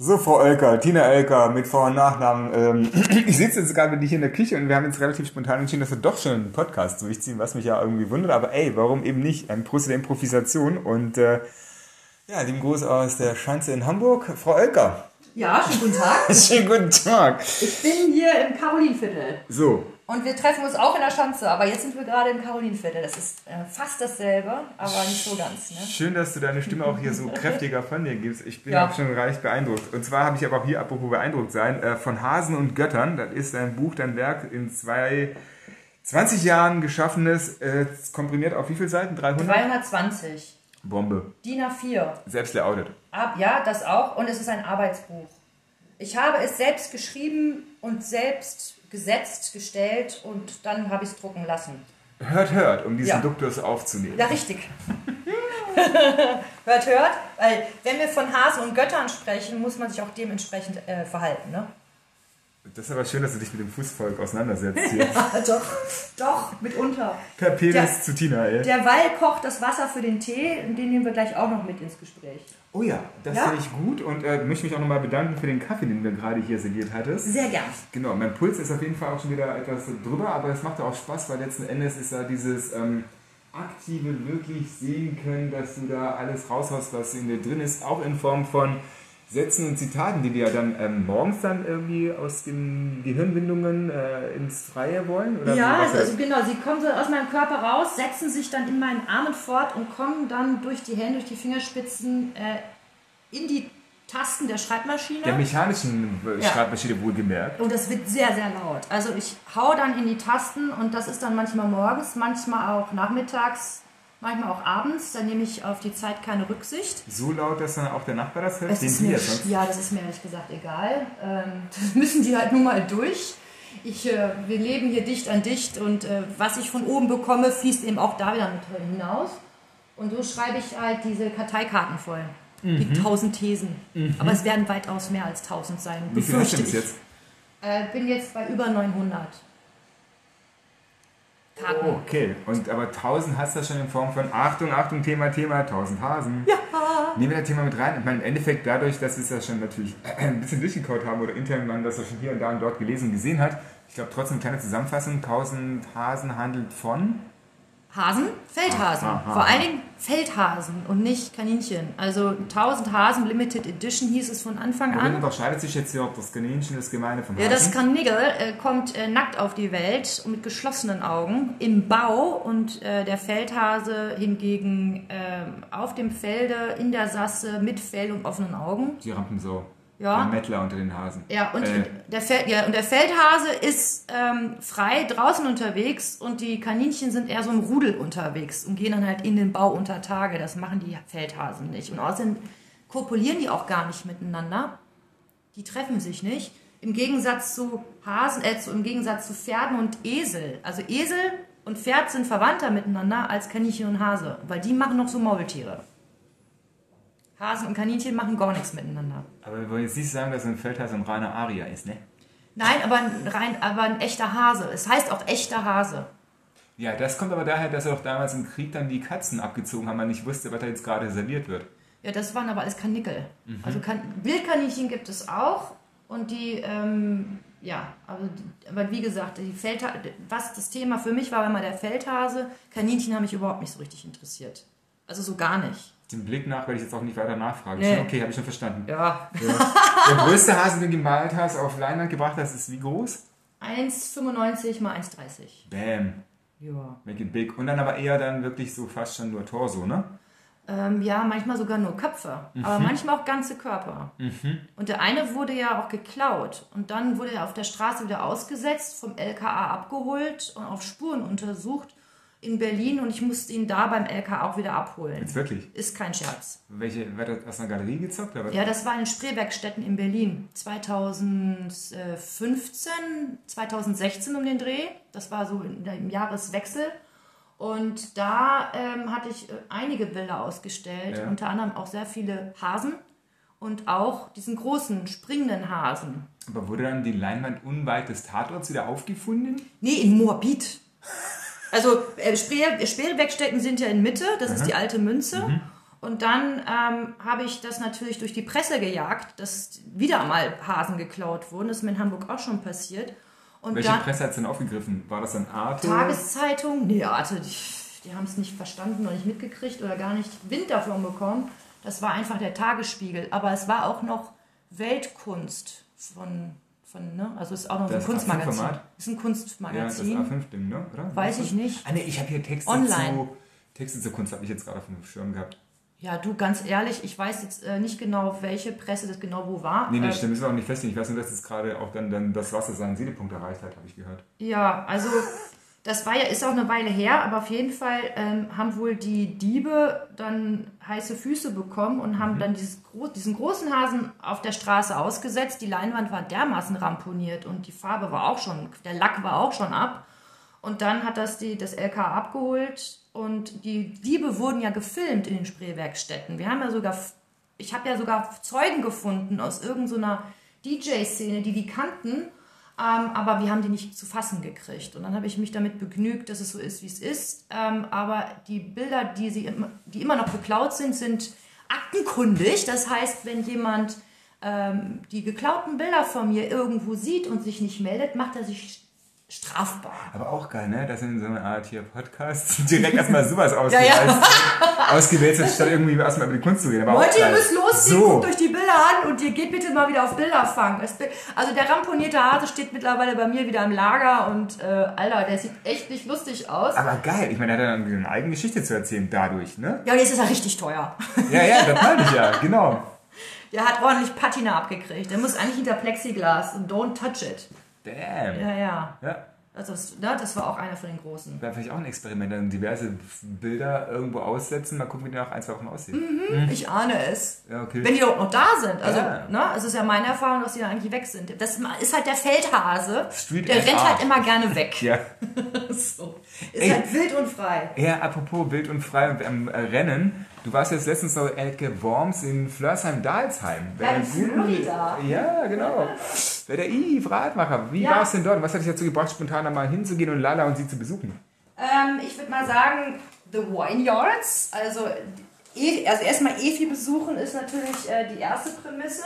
So, Frau Oelker, Tina Oelker mit Vor- und Nachnamen. Ähm, ich sitze jetzt gerade mit dir hier in der Küche und wir haben jetzt relativ spontan entschieden, dass wir doch schon einen Podcast durchziehen, was mich ja irgendwie wundert. Aber ey, warum eben nicht? Ein Prost der Improvisation und äh, ja, lieben Gruß aus der Schanze in Hamburg. Frau Oelker. Ja, schönen guten Tag. Schönen guten Tag. Ich bin hier im Karolinviertel. So, Und wir treffen uns auch in der Schanze, aber jetzt sind wir gerade im Karolinviertel. Das ist äh, fast dasselbe, aber nicht so ganz. Ne? schön, dass du deine Stimme auch hier so kräftiger von dir gibst. Ich bin Ja. auch schon reich beeindruckt. Und zwar habe ich aber auch hier, apropos beeindruckt sein, äh, von Hasen und Göttern. Das ist ein Buch, dein Werk in zwei 20 Jahren geschaffenes, äh, komprimiert auf wie viele Seiten? 300? 320. Bombe. DIN A4. Selbst layout. Ab, ja, das auch. Und es ist ein Arbeitsbuch. Ich habe es selbst geschrieben und selbst gesetzt, gestellt und dann habe ich es drucken lassen. Hört, hört, um diesen Ja. Duktus aufzunehmen. Ja, richtig. hört, hört. Weil wenn wir von Hasen und Göttern sprechen, muss man sich auch dementsprechend äh, verhalten. Ne? Das ist aber schön, dass du dich mit dem Fußvolk auseinandersetzt hier. doch, doch, mitunter. Per Penis Der- zu Tina, ey. Der Wall kocht das Wasser für den Tee, den nehmen wir gleich auch noch mit ins Gespräch. Oh ja, das Ja? finde ich gut und äh, möchte mich auch nochmal bedanken für den Kaffee, den du gerade hier serviert hattest. Sehr gern. Genau, mein Puls ist auf jeden Fall auch schon wieder etwas drüber, aber es macht auch Spaß, weil letzten Endes ist da dieses ähm, aktive wirklich sehen können, dass du da alles raushaust, was in dir drin ist, auch in Form von Sätzen und Zitaten, die dir ja dann ähm, morgens dann irgendwie aus den Gehirnwindungen äh, ins Freie wollen? Oder Ja, was also genau, sie kommen so aus meinem Körper raus, setzen sich dann in meinen Armen fort und kommen dann durch die Hände, durch die Fingerspitzen äh, in die Tasten der Schreibmaschine. der mechanischen äh, Ja. Schreibmaschine wohlgemerkt. und das wird sehr, sehr laut. Also ich hau dann in die Tasten und das ist dann manchmal morgens, manchmal auch nachmittags, manchmal auch abends. Da nehme ich auf die Zeit keine Rücksicht. So laut, dass dann auch der Nachbar das hört, Es den ist mir, ja sonst. ja, das ist mir ehrlich gesagt egal. Ähm, das müssen die halt nun mal durch. Ich, äh, wir leben hier dicht an dicht und äh, was ich von oben bekomme, fließt eben auch da wieder mit hinaus. Und so schreibe ich halt diese Karteikarten voll. Die tausend Thesen. Aber es werden weitaus mehr als tausend sein. Wie viel hast du bis ich. jetzt? Äh, bin jetzt bei über 900 Karten. Oh, okay. Und aber 1000 hast du schon in Form von Achtung, Achtung, Thema, Thema, 1000 Hasen. Ja. Nehmen wir das Thema mit rein. Ich meine, im Endeffekt dadurch, dass wir es ja schon natürlich ein bisschen durchgekaut haben oder intern man das ja schon hier und da und dort gelesen und gesehen hat, ich glaube trotzdem eine kleine Zusammenfassung, 1000 Hasen handelt von... Hasen, Feldhasen. Aha. Vor allen Dingen Feldhasen und nicht Kaninchen. Also 1000 Hasen Limited Edition hieß es von Anfang Worin an. unterscheidet sich jetzt hier, ob das Kaninchen das Gemeine vom Ja, Hasen? das Karnigel äh, kommt äh, nackt auf die Welt und mit geschlossenen Augen im Bau und äh, der Feldhase hingegen ähm, auf dem Felde, in der Sasse, mit Fell und offenen Augen. Die Rampensau. Ja. Der Mettler unter den Hasen. Ja, und, Äh, der, Fel ja, und der Feldhase ist ähm, frei draußen unterwegs und die Kaninchen sind eher so im Rudel unterwegs und gehen dann halt in den Bau unter Tage. Das machen die Feldhasen nicht. Und außerdem kopulieren die auch gar nicht miteinander. Die treffen sich nicht. Im Gegensatz zu Hasen, äh, im Gegensatz zu Pferden und Esel. Also Esel und Pferd sind verwandter miteinander als Kaninchen und Hase, weil die machen noch so Maultiere. Hasen und Kaninchen machen gar nichts miteinander. aber wir wollen jetzt nicht sagen, dass ein Feldhase ein reiner Aria ist, ne? Nein, aber ein, rein, aber ein echter Hase. Es heißt auch echter Hase. Ja, das kommt aber daher, dass auch damals im Krieg dann die Katzen abgezogen haben, man nicht wusste, was da jetzt gerade serviert wird. Ja, das waren aber alles Kanickel. Also kan Wildkaninchen gibt es auch. Und die, ähm, ja, aber, die- aber wie gesagt, die Feldha was das Thema für mich war, immer der Feldhase. Kaninchen haben mich überhaupt nicht so richtig interessiert. Also so gar nicht. Den Blick nach werde ich jetzt auch nicht weiter nachfragen. Nee. Okay, habe ich schon verstanden. Ja. Der größte Hase, den du gemalt hast, auf Leinwand gebracht hast, ist wie groß? 1,95 mal 1,30. Bam. Ja. Make it big. Und dann aber eher dann wirklich so fast schon nur Torso, ne? Ähm, ja, manchmal sogar nur Köpfe, aber manchmal auch ganze Körper. Und der eine wurde ja auch geklaut und dann wurde er auf der Straße wieder ausgesetzt, vom LKA abgeholt und auf Spuren untersucht in Berlin und ich musste ihn da beim LKA auch wieder abholen. Jetzt wirklich. Ist kein Scherz. Welche, wird das aus einer Galerie gezockt? Oder? Ja, das war in Spreewerkstätten in Berlin 2015, 2016 um den Dreh. Das war so im Jahreswechsel. Und da ähm, hatte ich äh, einige Bilder ausgestellt, Ja. unter anderem auch sehr viele Hasen und auch diesen großen springenden Hasen. Aber wurde dann die Leinwand unweit des Tatorts wieder aufgefunden? Nee, in Moabit. Also äh, Spree- Spreewerkstätten sind ja in Mitte, das ist die alte Münze. Und dann ähm, habe ich das natürlich durch die Presse gejagt, dass wieder mal Hasen geklaut wurden. Das ist mir in Hamburg auch schon passiert. Und Welche dann, Presse hat es denn aufgegriffen? War das dann Arte? Tageszeitung, nee, Arte, die, die haben es nicht verstanden oder nicht mitgekriegt oder gar nicht Wind davon bekommen. Das war einfach der Tagesspiegel. Aber es war auch noch Weltkunst von, von ne? also es ist auch noch Das so ein Kunstmagazin. A5-Format? Ist ein ja, das Kunstmagazin. A5-Ding, ne? Oder? Weiß ich nicht. Ah, nee, ich habe hier Texte Online. zu, Texte zur Kunst, habe ich jetzt gerade auf dem Schirm gehabt. Ja, du, ganz ehrlich, ich weiß jetzt äh, nicht genau, welche Presse das genau wo war. Nee, nee, Äh, stimmt, müssen wir auch nicht festlegen. Ich weiß nur, dass es gerade auch dann, dann das Wasser seinen Siedepunkt erreicht hat, habe ich gehört. Ja, also das war ja, ist auch eine Weile her, aber auf jeden Fall ähm, haben wohl die Diebe dann heiße Füße bekommen und haben dann dieses, diesen großen Hasen auf der Straße ausgesetzt. Die Leinwand war dermaßen ramponiert und die Farbe war auch schon, der Lack war auch schon ab. Und dann hat das die, das LK abgeholt und die Diebe wurden ja gefilmt in den Spreewerkstätten. Wir haben ja sogar, ich habe ja sogar Zeugen gefunden aus irgendeiner DJ-Szene, die die kannten, aber wir haben die nicht zu fassen gekriegt. Und dann habe ich mich damit begnügt, dass es so ist, wie es ist. Ähm, aber die Bilder, die, sie immer, die immer noch beklaut sind, sind aktenkundig. Das heißt, wenn jemand ähm, die geklauten Bilder von mir irgendwo sieht und sich nicht meldet, macht er sich strafbar. Aber auch geil, ne? Das sind so eine Art hier Podcast direkt erstmal sowas Ja, ausgewählt, ja. ausgewählt hat, statt irgendwie erstmal über die Kunst zu reden. Aber Leute, ihr müsst losziehen, So. guckt euch die Bilder an und ihr geht bitte mal wieder auf Bilderfang. Es bi- Also der ramponierte Hase steht mittlerweile bei mir wieder im Lager und äh, Alter, der sieht echt nicht lustig aus. Aber geil, ich meine, er hat dann eine eigene Geschichte zu erzählen dadurch, ne? Ja, und jetzt ist er richtig teuer. Ja, ja, das meine ich ja, genau. Der hat ordentlich Patina abgekriegt. Der muss eigentlich hinter Plexiglas und don't touch it. Damn. Ja, ja. Ja. Also das, ne, das war auch einer von den großen. Wäre vielleicht auch ein Experiment, dann diverse Bilder irgendwo aussetzen, mal gucken, wie die nach ein, zwei Wochen aussehen. Ich ahne es. Ja, okay. Wenn die doch noch da sind. Also, Ja. ne, es ist ja meine Erfahrung, dass die dann eigentlich weg sind. Das ist halt der Feldhase. Street der rennt Art. halt immer gerne weg. ja. So. Ist Ey. halt wild und frei. ja, apropos wild und frei und am äh, Rennen. Du warst jetzt letztens noch Elke Worms in Flörsheim-Dalsheim. Ja, Florida. Ja, genau. Bei der Yves Radmacher. Wie Ja. war es denn dort? Was hat dich dazu gebracht, spontan mal hinzugehen und Lala und sie zu besuchen? Ähm, ich würde mal sagen, The Wineyards. Also, E- also erstmal Efi besuchen ist natürlich äh, die erste Prämisse.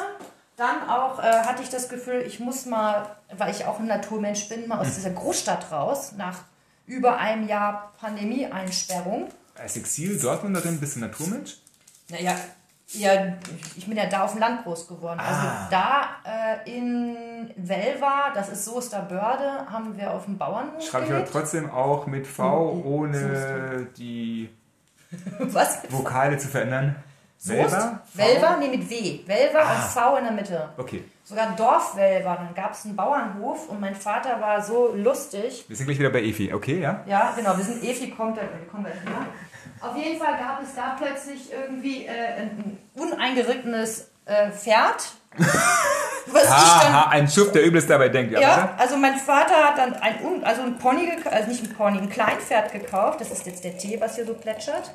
Dann auch äh, hatte ich das Gefühl, ich muss mal, weil ich auch ein Naturmensch bin, mal aus dieser Großstadt raus, nach über einem Jahr Pandemie-Einsperrung. Als Exil Dortmunderin bist du Naturmensch? Naja, ja, ich bin ja da auf dem Land groß geworden. Also da äh, in Velva, das ist Soesterbörde, haben wir auf dem Bauernhof Schreibe ich aber trotzdem auch mit V, ohne die Was? Vokale zu verändern. Velva? Velva? Nee, mit W. Velva Ah. und V in der Mitte. Okay, Sogar Dorfvelva. Dann gab es einen Bauernhof und mein Vater war so lustig. wir sind gleich wieder bei Efi. Okay, ja? Ja, genau, wir sind Efi kommt, wir kommen gleich wieder. Auf jeden Fall gab es da plötzlich irgendwie äh, ein uneingerittenes äh, Pferd. Was ich dann Haha, ein Schuft, der übelst dabei denkt. Ja, Ja, also mein Vater hat dann ein, also ein Pony, also nicht ein Pony, ein Kleinpferd gekauft. Das ist jetzt der Tee, was hier so plätschert.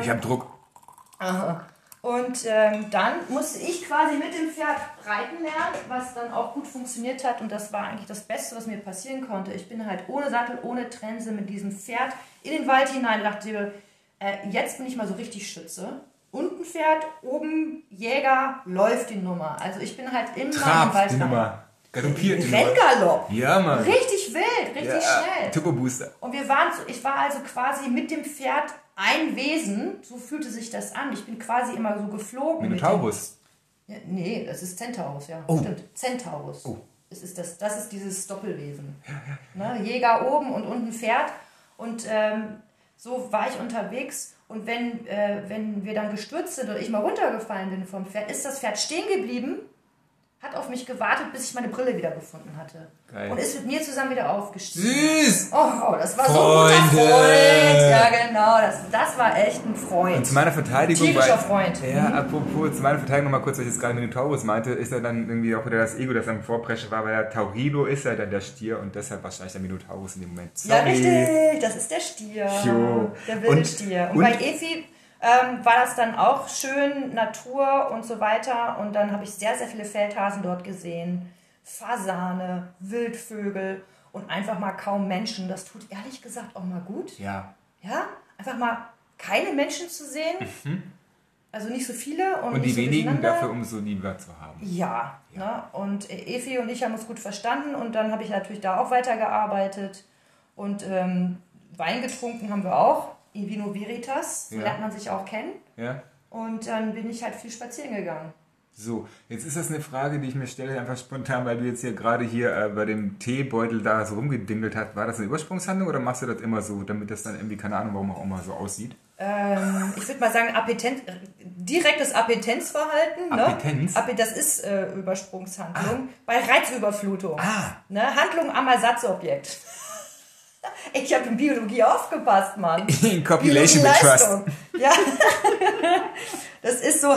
Ich habe Druck. Aha. Und ähm, dann musste ich quasi mit dem Pferd reiten lernen, was dann auch gut funktioniert hat. Und das war eigentlich das Beste, was mir passieren konnte. Ich bin halt ohne Sattel, ohne Trense mit diesem Pferd in den Wald hinein. dachte, äh, jetzt bin ich mal so richtig Schütze. Unten Pferd, oben Jäger, läuft die Nummer. Also ich bin halt immer im Trab Wald die. Nummer. Galoppiert. Renngalopp. Ja, Mann. Richtig wild, richtig Ja, schnell. Turbo Booster. Und wir waren so, ich war also quasi mit dem Pferd ein Wesen, so fühlte sich das an. Ich bin quasi immer so geflogen. mit Minotaurus. Ja, nee, das ist Centaurus, ja. Oh. Stimmt, Centaurus. Oh. Das ist, das, das ist dieses Doppelwesen. Ne? Jäger oben und unten Pferd. Und ähm, so war ich unterwegs. Und wenn, äh, wenn wir dann gestürzt sind oder ich mal runtergefallen bin vom Pferd, ist das Pferd stehen geblieben, hat auf mich gewartet, bis ich meine Brille wieder gefunden hatte. Geil. Und ist mit mir zusammen wieder aufgestiegen. Süß! Oh, das war so ein Freunde. guter Freund. Ja, genau. Das, das war echt ein Freund. Und zu meiner Verteidigung. Tierischer weil- Freund. Ja, apropos, zu meiner Verteidigung nochmal kurz, was ich jetzt gerade Minotaurus meinte, ist er dann irgendwie auch wieder das Ego, das am Vorpresche war, weil der Taurino ist ja dann der Stier und deshalb wahrscheinlich der Minotaurus in dem Moment. Ja, Sorry. richtig. Das ist der Stier. Jo. Der wilde Und- Stier. Und, und- bei Efi ähm, war das dann auch schön, Natur und so weiter. Und dann habe ich sehr, sehr viele Feldhasen dort gesehen. Fasane, Wildvögel und einfach mal kaum Menschen. Das tut ehrlich gesagt auch mal gut. Ja. Ja, einfach mal keine Menschen zu sehen. Mhm. Also nicht so viele und, Und die so wenigen dafür umso lieber zu haben. Ja, Ne? und Efi und ich haben uns gut verstanden und dann habe ich natürlich da auch weitergearbeitet und ähm, Wein getrunken haben wir auch, in Vino Veritas, so Ja. lernt man sich auch kennen Ja? und dann bin ich halt viel spazieren gegangen. So, jetzt ist das eine Frage, die ich mir stelle, einfach spontan, weil du jetzt hier gerade hier äh, bei dem Teebeutel da so rumgedingelt hast. War das eine Übersprungshandlung oder machst du das immer so, damit das dann irgendwie, keine Ahnung, warum auch immer so aussieht? Ähm, ich würde mal sagen, Appetent, direktes Appetenzverhalten. Ne? Appetenz? Appe- Das ist äh, Übersprungshandlung bei Reizüberflutung. Ah. Ne? Handlung am Ersatzobjekt. Ich habe in Biologie aufgepasst, Mann. In Copulation with Trust. Ja. Das ist so,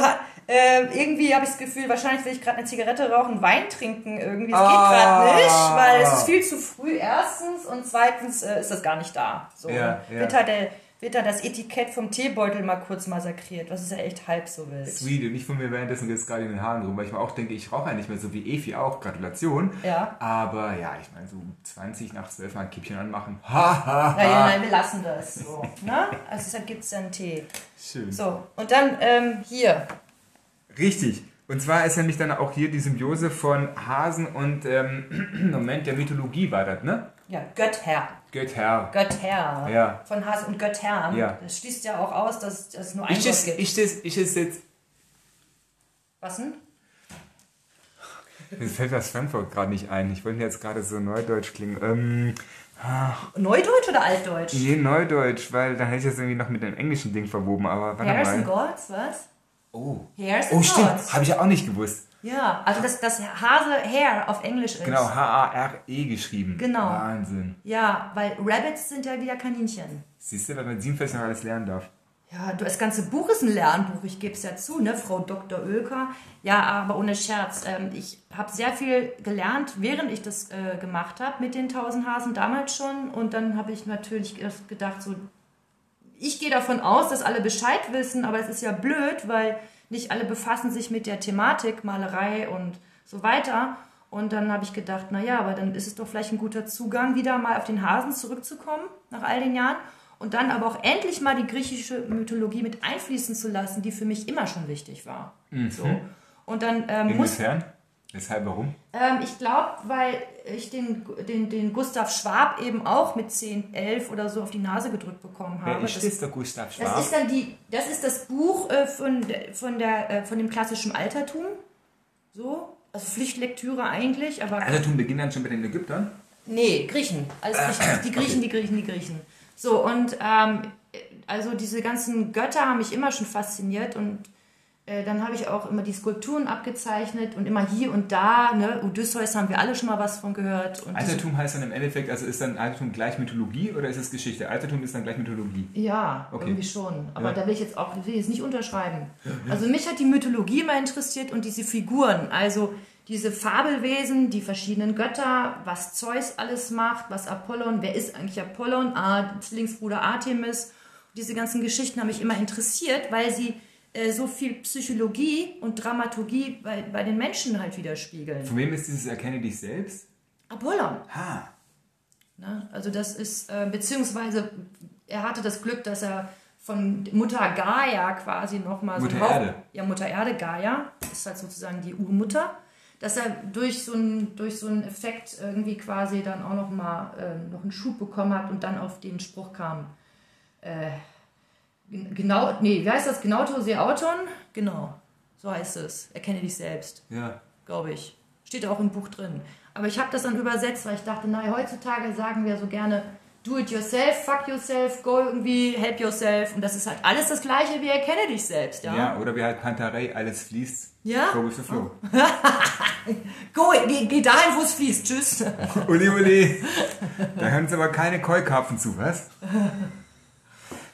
äh, irgendwie habe ich das Gefühl, wahrscheinlich will ich gerade eine Zigarette rauchen, Wein trinken irgendwie. Es geht Ah. gerade nicht, weil es ist viel zu früh erstens und zweitens äh, ist das gar nicht da. So, Ja, und ja. Wird, da der, wird da das Etikett vom Teebeutel mal kurz massakriert, was ist ja echt halb so wild. Sweet, und ich von mir währenddessen jetzt gerade in den Haaren rum, weil ich mir auch denke, ich rauche ja nicht mehr so wie Efi auch, Gratulation. Ja. Aber ja, ich meine, so 20 nach 12 mal ein Kippchen anmachen. Ha, ha, ha. nein, wir lassen das so. Ne? Also deshalb gibt es dann Tee. Schön. So, und dann ähm, hier. Richtig. Und zwar ist nämlich dann auch hier die Symbiose von Hasen und, ähm, Moment, der Mythologie war das, ne? Ja, Götter. Götter. Götter. Ja. Von Hase und Göttern. Ja. Das schließt ja auch aus, dass es nur ein Ich Gott ist, gibt. ich ist, ich ist jetzt, Was denn? mir fällt das Frankfurt gerade nicht ein. Ich wollte jetzt gerade so neudeutsch klingen. Ähm, Neudeutsch oder Altdeutsch? nee, neudeutsch, weil dann hätte ich das irgendwie noch mit dem englischen Ding verwoben, aber warte Hairs and mal. Gods, was? Oh. Hairs Oh, stimmt. Habe ich ja auch nicht gewusst. Ja, also das, das Hase Hair auf Englisch ist. Genau, H-A-R-E geschrieben. Genau. Wahnsinn. Ja, weil Rabbits sind ja wieder Kaninchen. Siehst du, weil man sieben vielleicht noch alles lernen darf. Ja, du, das ganze Buch ist ein Lernbuch, ich gebe es ja zu, ne, Frau Dr. Oelker. Ja, aber ohne Scherz. Ähm, ich habe sehr viel gelernt, während ich das äh, gemacht habe mit den tausend Hasen damals schon. Und dann habe ich natürlich gedacht, so, ich gehe davon aus, dass alle Bescheid wissen, aber es ist ja blöd, weil nicht alle befassen sich mit der Thematik, Malerei und so weiter. Und dann habe ich gedacht, na ja, aber dann ist es doch vielleicht ein guter Zugang, wieder mal auf den Hasen zurückzukommen, nach all den Jahren. Und dann aber auch endlich mal die griechische Mythologie mit einfließen zu lassen, die für mich immer schon wichtig war. So. Und dann ähm, muss Inwiefern? Weshalb, warum? ähm, ich glaube, weil ich den, den, den Gustav Schwab eben auch mit 10, 11 oder so auf die Nase gedrückt bekommen habe. Wer ist Das- das, der Gustav das Schwab? ist dann die, das ist das Buch äh, von, von, der, äh, von dem klassischen Altertum. So, also Pflichtlektüre eigentlich, aber. Altertum beginnt dann schon bei den Ägyptern? Nee, Griechen. Alles Griechen. Die Griechen, die Griechen, die Griechen. So, und ähm, also diese ganzen Götter haben mich immer schon fasziniert und dann habe ich auch immer die Skulpturen abgezeichnet und immer hier und da, ne, Odysseus haben wir alle schon mal was von gehört. Altertum heißt dann im Endeffekt, also ist dann Altertum gleich Mythologie oder ist es Geschichte? Altertum ist dann gleich Mythologie. Ja, Okay. irgendwie schon. Aber Ja. da will ich jetzt auch will jetzt nicht unterschreiben. Also mich hat die Mythologie immer interessiert und diese Figuren. Also diese Fabelwesen, die verschiedenen Götter, was Zeus alles macht, was Apollon, wer ist eigentlich Apollon, ah, Zwillingsbruder Artemis. Diese ganzen Geschichten haben mich immer interessiert, weil sie äh, so viel Psychologie und Dramaturgie bei, bei den Menschen halt widerspiegeln. Von wem ist dieses Erkenne dich selbst? Apollon. Ha. Ne? Also das ist, äh, beziehungsweise er hatte das Glück, dass er von Mutter Gaia quasi nochmal so Mutter Hauch- Erde. Ja, Mutter Erde, Gaia, ist halt sozusagen die Urmutter, dass er durch so einen, durch so einen Effekt irgendwie quasi dann auch nochmal äh, noch einen Schub bekommen hat und dann auf den Spruch kam, äh, genau, nee, wie heißt das? Genauto se auton? Genau, so heißt es. Erkenne dich selbst Ja. glaube ich. Steht auch im Buch drin. Aber ich habe das dann übersetzt, weil ich dachte, naja, heutzutage sagen wir so gerne, do it yourself, fuck yourself, go irgendwie, help yourself. Und das ist halt alles das Gleiche wie erkenne dich selbst, ja? ja. oder wie halt Pantarei, alles fließt. Ja? Go with the flow. Go, geh, geh dahin, wo es fließt. Tschüss. Uli, Uli. Da hören uns aber keine Keukarpfen zu, was?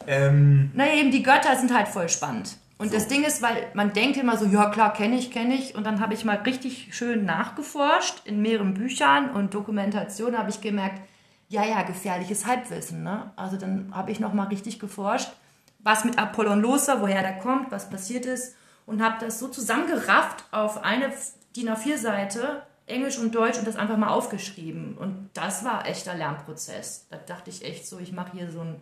Ähm, naja, eben die Götter sind halt voll spannend. Und das Ding ist, weil man denkt immer so, ja klar, kenne ich, kenne ich. Und dann habe ich mal richtig schön nachgeforscht in mehreren Büchern und Dokumentationen habe ich gemerkt, ja, ja, gefährliches Halbwissen. Ne? Also dann habe ich nochmal richtig geforscht, was mit Apollon los war, woher der kommt, was passiert ist. Und habe das so zusammengerafft auf eine DIN A4-Seite, Englisch und Deutsch, und das einfach mal aufgeschrieben. Und das war echter Lernprozess. Da dachte ich echt so, ich mache hier so ein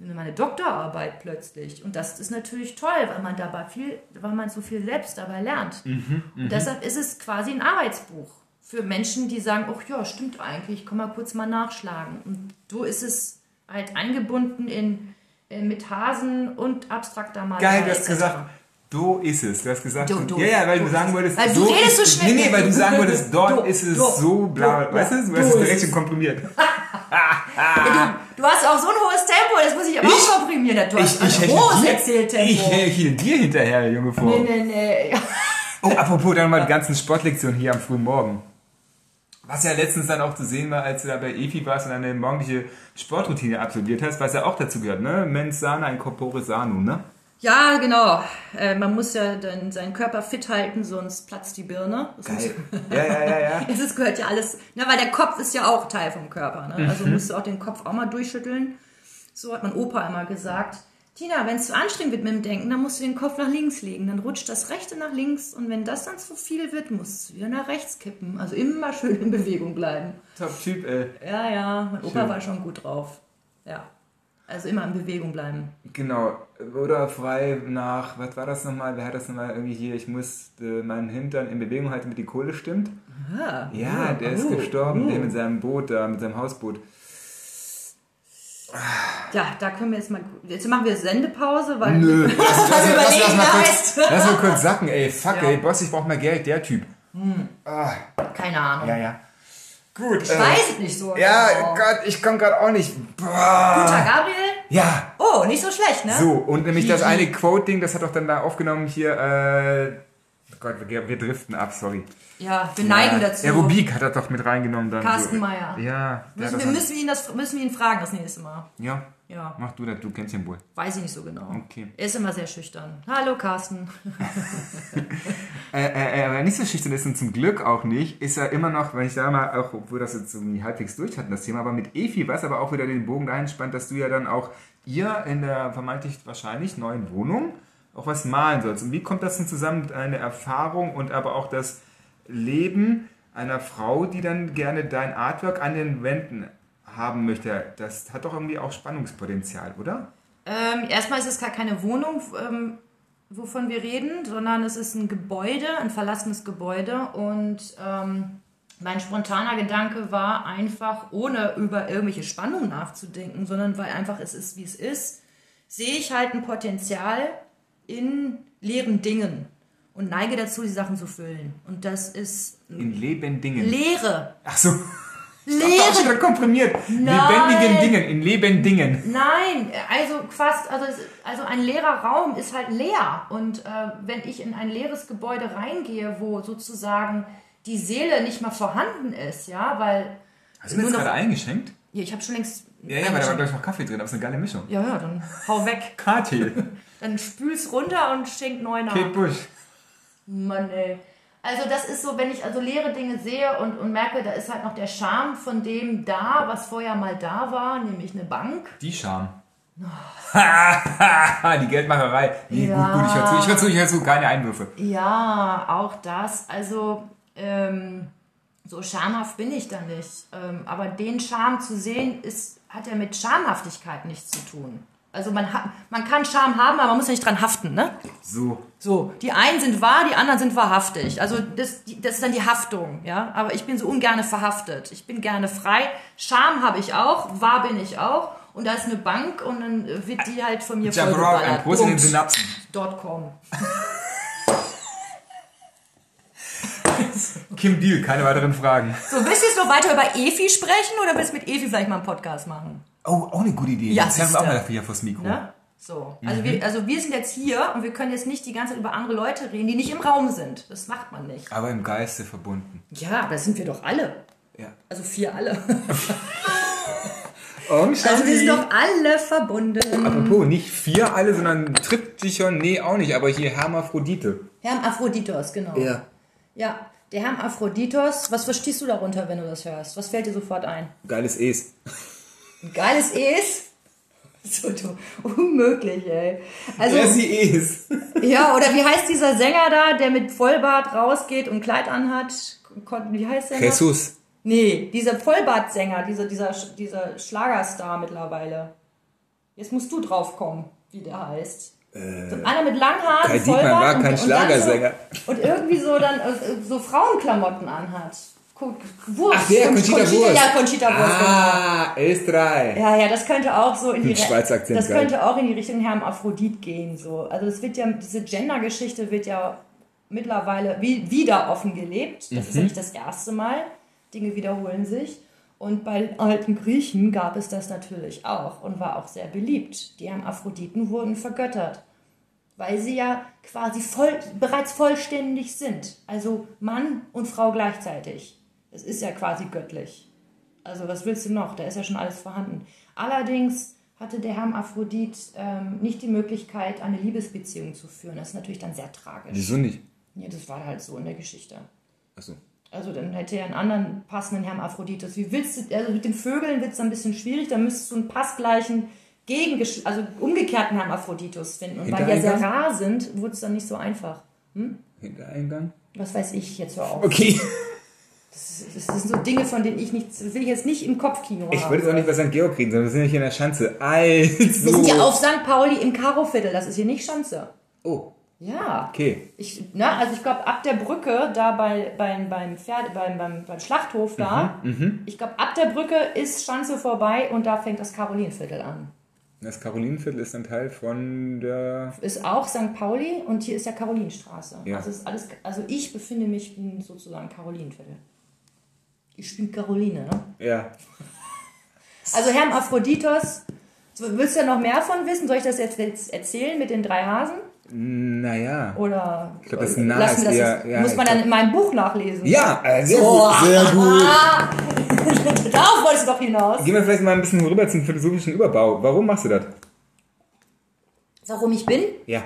meine Doktorarbeit plötzlich. Und das ist natürlich toll, weil man dabei viel, weil man so viel selbst dabei lernt. Mhm, und deshalb ist es quasi ein Arbeitsbuch für Menschen, die sagen, ach ja, stimmt eigentlich, komm mal kurz mal nachschlagen. Und so ist es halt eingebunden in, in mit Hasen und abstrakter Malerei. Geil, du hast gesagt, do ist es. Du hast gesagt, Do, do. ja, ja, weil du sagen es. wolltest, Weil du redest so schnell. Nee, nee, weil du sagen wolltest, dort Do, ist es so bla, weißt du, du hast es direkt schon komprimiert. Ja, du, hast auch so ein hohes Tempo, das muss ich aber Ich? auch komprimieren. Du hast ein hechle hohes dir- Erzähltempo. Ich hechle dir hinterher, junge Frau. nee, nee, nee. Oh, apropos, dann mal die ganzen Sportlektionen hier am frühen Morgen. Was ja letztens dann auch zu sehen war, als du da bei EFI warst und eine morgendliche Sportroutine absolviert hast, was ja auch dazu gehört, ne? Mens sana in corpore sano, ne? Ja, genau. Äh, man muss ja dann seinen Körper fit halten, sonst platzt die Birne. Das Geil. Ja, ja, ja, ja. Es gehört ja alles, ne, weil der Kopf ist ja auch Teil vom Körper. Ne? Also Mhm. musst du auch den Kopf auch mal durchschütteln. So hat mein Opa immer gesagt. Tina, wenn es zu anstrengend wird mit dem Denken, dann musst du den Kopf nach links legen. Dann rutscht das rechte nach links und wenn das dann zu viel wird, musst du wieder nach rechts kippen. Also immer schön in Bewegung bleiben. Top Typ, ey. Ja, ja, mein Opa Schön. war schon gut drauf. Ja. Also immer in Bewegung bleiben. Genau. Oder frei nach, was war das nochmal? Wer hat das nochmal irgendwie hier? Ich muss äh, meinen Hintern in Bewegung halten, damit die Kohle stimmt. Ah, Ja, uh, der ist uh, gestorben, uh. der mit seinem Boot da, mit seinem Hausboot. Ja, da können wir jetzt mal. Jetzt machen wir Sendepause, weil. Nö, lass, lass, lass, lass, mal kurz, lass mal kurz sacken, ey. Fuck, Ja. ey, Boss, ich brauch mehr Geld, der Typ. Ah, Keine Ahnung. ja, ja. Gut. Ich äh, weiß es nicht so. Ja, genau. Gott, ich komme gerade auch nicht. Boah. Guter Gabriel? Ja, Oh, nicht so schlecht, ne? so, und nämlich das eine Quote-Ding, das hat doch dann da aufgenommen hier, äh, Gott, wir, wir driften ab, sorry. Ja, wir neigen ja, dazu. Aerobik hat er doch mit reingenommen dann. Carsten so. Meyer. Ja, der Müssen wir, das müssen, wir ihn das, müssen wir ihn fragen das nächste Mal. Ja, Ja, mach du das, du kennst ihn wohl. weiß ich nicht so genau. Okay. Er ist immer sehr schüchtern. Hallo, Carsten. Äh, äh, aber nicht so schüchtern ist und zum Glück auch nicht, ist er immer noch, wenn ich da mal, auch obwohl das jetzt irgendwie halbwegs durch hatten, das Thema, aber mit Efi, was aber auch wieder den Bogen dahin spannt, dass du ja dann auch ihr in der vermeintlich wahrscheinlich neuen Wohnung auch was malen sollst. Und wie kommt das denn zusammen, deine Erfahrung und aber auch das Leben einer Frau, die dann gerne dein Artwork an den Wänden haben möchte? Das hat doch irgendwie auch Spannungspotenzial, oder? Ähm, erstmal ist es gar keine Wohnung, ähm, wovon wir reden, sondern es ist ein Gebäude, ein verlassenes Gebäude. Und ähm, mein spontaner Gedanke war einfach, ohne über irgendwelche Spannungen nachzudenken, sondern weil einfach es ist, wie es ist, sehe ich halt ein Potenzial in leeren Dingen und neige dazu, die Sachen zu füllen. Und das ist In Lebendingen. Leere. Ach so. Schon Leere. wieder komprimiert. Nein. Lebendigen Dingen, in Lebendingen. Nein, also fast, also, also ein leerer Raum ist halt leer. Und äh, wenn ich in ein leeres Gebäude reingehe, wo sozusagen die Seele nicht mal vorhanden ist, ja, weil. Hast du mir jetzt gerade eingeschenkt? Ja, ich habe schon längst. Ja, ja, aber da war gleich noch Kaffee drin, aber ist eine geile Mischung. ja, ja, dann hau weg. Kathi. Dann spül's runter und schenk neu nach. Kate Bush. Mann, ey. Also das ist so, wenn ich also leere Dinge sehe und, und merke, da ist halt noch der Charme von dem da, was vorher mal da war, nämlich eine Bank. Die Scham. die Geldmacherei. Nee, Ja. gut, gut, ich höre zu, ich höre zu, ich höre zu, keine Einwürfe. Ja, auch das. Also, ähm, so schamhaft bin ich da nicht. Ähm, aber den Charme zu sehen, ist, hat ja mit Schamhaftigkeit nichts zu tun. Also man, man kann Scham haben, aber man muss ja nicht dran haften, ne? So. So, die einen sind wahr, die anderen sind wahrhaftig. Also das, die, das ist dann die Haftung, ja. Aber ich bin so ungerne verhaftet. Ich bin gerne frei. Scham habe ich auch, wahr bin ich auch. Und da ist eine Bank und dann wird die halt von mir vollgeballert. Prost in den Bums. Synapsen. Dot com. Kim Deal, keine weiteren Fragen. So, willst du jetzt noch weiter über Efi sprechen oder willst du mit Efi vielleicht mal einen Podcast machen? Oh, auch eine gute Idee. Ja, Jetzt haben wir auch mal dafür hier vors Mikro. Ne? So. Also, wir, also wir sind jetzt hier und wir können jetzt nicht die ganze Zeit über andere Leute reden, die nicht im Raum sind. Das macht man nicht. Aber im Geiste verbunden. Ja, aber das sind wir doch alle. Ja. Also wir alle. Also wir sind doch alle verbunden. Apropos, nicht vier alle, sondern Triptychon, nee, auch nicht, aber hier Hermaphrodite. Hermaphroditos, genau. Ja, der Hermaphroditos. Was verstehst du darunter, wenn du das hörst? Was fällt dir sofort ein? Geiles Es. Geiles Es? So du, unmöglich, ey. Also, Ja, sie Es. Ja, oder wie heißt dieser Sänger da, der mit Vollbart rausgeht und Kleid anhat? Wie heißt der? noch? Jetzt musst du drauf kommen, wie der heißt. So einer mit langen Haaren, Kai Diekmann war und- kein und Schlagersänger. So, und irgendwie so dann äh, so Frauenklamotten anhat. Wurst. Ach, der, Conchita Wurst. Ja, Conchita Wurst. genau. Ah, S3. Ja, ja, das könnte auch so in die Schweizer Akzent, das geil. könnte auch in die Richtung Hermaphrodit gehen so. Also es wird ja diese Gender-Geschichte wird ja mittlerweile wie, wieder offen gelebt. Das Mhm. ist ja nicht das erste Mal. Dinge wiederholen sich. Und bei alten Griechen gab es das natürlich auch und war auch sehr beliebt. Die Hermaphroditen wurden vergöttert, weil sie ja quasi voll, bereits vollständig sind. Also Mann und Frau gleichzeitig. Das ist ja quasi göttlich. Also was willst du noch? Da ist ja schon alles vorhanden. Allerdings hatte der Hermaphrodit ähm, nicht die Möglichkeit, eine Liebesbeziehung zu führen. Das ist natürlich dann sehr tragisch. Wieso nicht? Ja, das war halt so in der Geschichte. Achso. Also dann hätte er einen anderen passenden Hermaphroditus. Wie willst du, also mit den Vögeln wird es ein bisschen schwierig, da müsstest du einen passgleichen, Gegengesch also umgekehrten Hermaphroditus finden. Und weil die ja sehr rar sind, wurde es dann nicht so einfach. Hintereingang? Was weiß ich jetzt hör auf. Okay. Das, das sind so Dinge, von denen ich nichts, das will ich jetzt nicht im Kopfkino Ich haben. wollte jetzt auch nicht bei St. Georg reden, sondern wir sind ja hier in der Schanze. Also. Wir sind ja auf St. Pauli im Karoviertel, das ist hier nicht Schanze. Oh, Ja. okay. Ich, na, also ich glaube, ab der Brücke, da bei, beim, beim, Pferde, beim, beim, beim Schlachthof da, Mhm, ich glaube, ab der Brücke ist Schanze vorbei und da fängt das Karolinenviertel an. Das Karolinenviertel ist ein Teil von der. Ist auch St. Pauli und hier ist ja Karolinenstraße. Ja. Also, ist alles, also ich befinde mich in sozusagen Karolinenviertel. Ich bin Caroline, ne? Ja. Also Hermaphroditos, willst du ja noch mehr von wissen? Soll ich das jetzt, jetzt erzählen mit den drei Hasen? Naja. Oder Ich glaub, das Nah lassen ist das eher- ja, muss ich man dann glaub- in meinem Buch nachlesen? Ja, äh, sehr Oh. gut, sehr gut. Darauf wolltest du doch hinaus. Gehen wir vielleicht mal ein bisschen rüber zum philosophischen Überbau. Warum machst du das? Warum ich bin? Ja.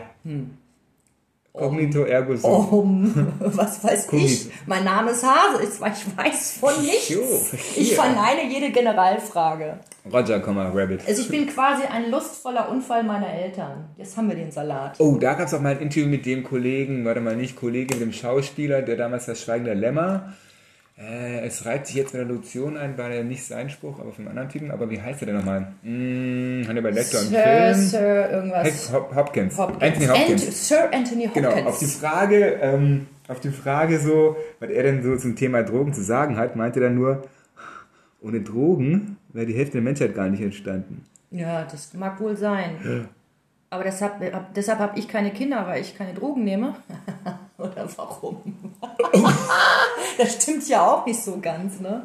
Cognito ergo sum. Um, was weiß Cognito. ich. Mein Name ist Hase. Ich, weiß von nichts. Jo, Ich verneine jede Generalfrage. Roger, Rabbit. Also ich bin quasi ein lustvoller Unfall meiner Eltern. Jetzt haben wir den Salat. Oh, da gab es auch mal ein Interview mit dem Kollegen, warte mal, nicht Kollegen, dem Schauspieler, der damals das Schweigen der Lämmer. Äh, es reiht sich jetzt mit der Lotion ein, war ja nicht sein Spruch, aber vom anderen Typen. Aber wie heißt er denn nochmal? Hm, Hannibal Lecter im Sir, Film. Sir, irgendwas. Hop Hopkins. Hopkins. Anthony Hopkins. Ant- Sir Anthony Hopkins. Genau, auf die Frage, ähm, auf die Frage so, was er denn so zum Thema Drogen zu sagen hat, meinte er nur, ohne Drogen wäre die Hälfte der Menschheit gar nicht entstanden. Ja, das mag wohl sein. Aber deshalb, deshalb habe ich keine Kinder, weil ich keine Drogen nehme. Oder warum? das stimmt ja auch nicht so ganz, ne?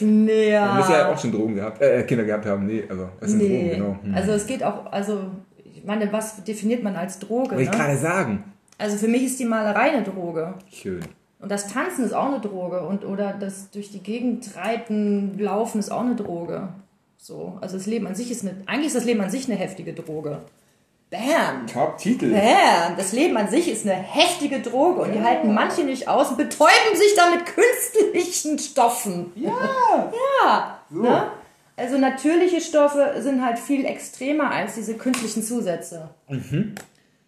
Nee, Er muss ja ja. auch schon Drogen gehabt, äh, Kinder gehabt haben. Nee, also, was sind Drogen, Nee. genau. Hm. Also es geht auch, also ich meine, was definiert man als Droge? Wollte ich Ne? gerade sagen. Also für mich ist die Malerei eine Droge. Schön. Und das Tanzen ist auch eine Droge. Und oder das durch die Gegend reiten, laufen ist auch eine Droge. So. Also das Leben an sich ist eine. Eigentlich ist das Leben an sich eine heftige Droge. Bam! Top-Titel. Bam! Das Leben an sich ist eine heftige Droge und die halten manche nicht aus und betäuben sich dann mit künstlichen Stoffen. Ja. Ja. So. Ne? Also natürliche Stoffe sind halt viel extremer als diese künstlichen Zusätze. Mhm.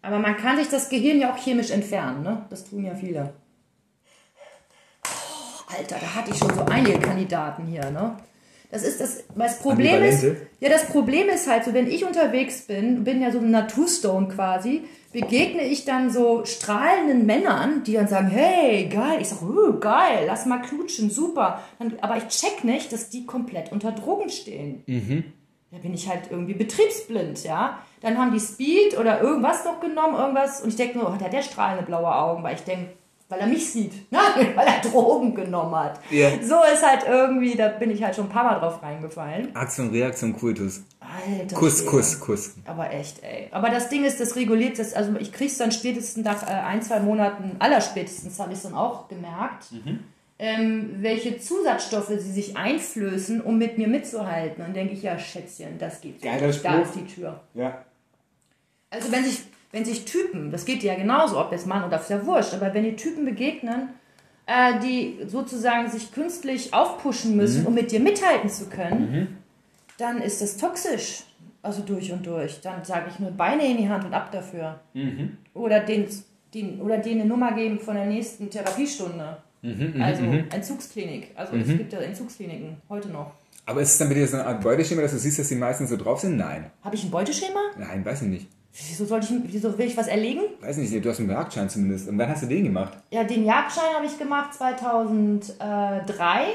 Aber man kann sich das Gehirn ja auch chemisch entfernen, ne? Das tun ja viele. Oh, Alter, da hatte ich schon so einige Kandidaten hier, ne? Das ist das, das Problem ist, ja, das Problem ist halt so, wenn ich unterwegs bin, bin ja so ein Naturstone quasi, begegne ich dann so strahlenden Männern, die dann sagen, hey, geil. Ich sag, oh, geil, lass mal knutschen, super. Dann, aber ich check nicht, dass die komplett unter Drogen stehen. Da bin ich halt irgendwie betriebsblind, ja. Dann haben die Speed oder irgendwas noch genommen, irgendwas. Und ich denke nur, oh, hat er der strahlende blaue Augen, weil ich denke, weil er mich sieht. Nein, weil er Drogen genommen hat. Ja. So ist halt irgendwie, da bin ich halt schon ein paar Mal drauf reingefallen. Aktion, Reaktion, Kultus. Alter. Kuss, Schwede. Kuss, Kuss. Aber echt, ey. Aber das Ding ist, das reguliert das. Also ich krieg's dann spätestens nach äh, ein, zwei Monaten, allerspätestens habe ich dann auch gemerkt, ähm, welche Zusatzstoffe sie sich einflößen, um mit mir mitzuhalten. Dann denke ich, ja, Schätzchen, das geht Geiler nicht. Da Spruch. ist die Tür. Ja. Also wenn sich, wenn sich Typen, das geht ja genauso, ob jetzt Mann oder ist ja wurscht, aber wenn die Typen begegnen, äh, die sozusagen sich künstlich aufpushen müssen, um mit dir mithalten zu können, dann ist das toxisch. Also durch und durch. Dann sage ich nur Beine in die Hand und ab dafür. Oder, den, den, oder denen eine Nummer geben von der nächsten Therapiestunde. also Entzugsklinik. Also es gibt ja Entzugskliniken heute noch. Aber ist es dann bei dir so eine Art Beuteschema, dass du siehst, dass die meisten so drauf sind? Nein. Habe ich ein Beuteschema? Nein, weiß ich nicht. Wieso, sollte ich, wieso will ich was erlegen? Weiß nicht, du hast einen Jagdschein zumindest. Und wann hast du den gemacht? Ja, den Jagdschein habe ich gemacht 2003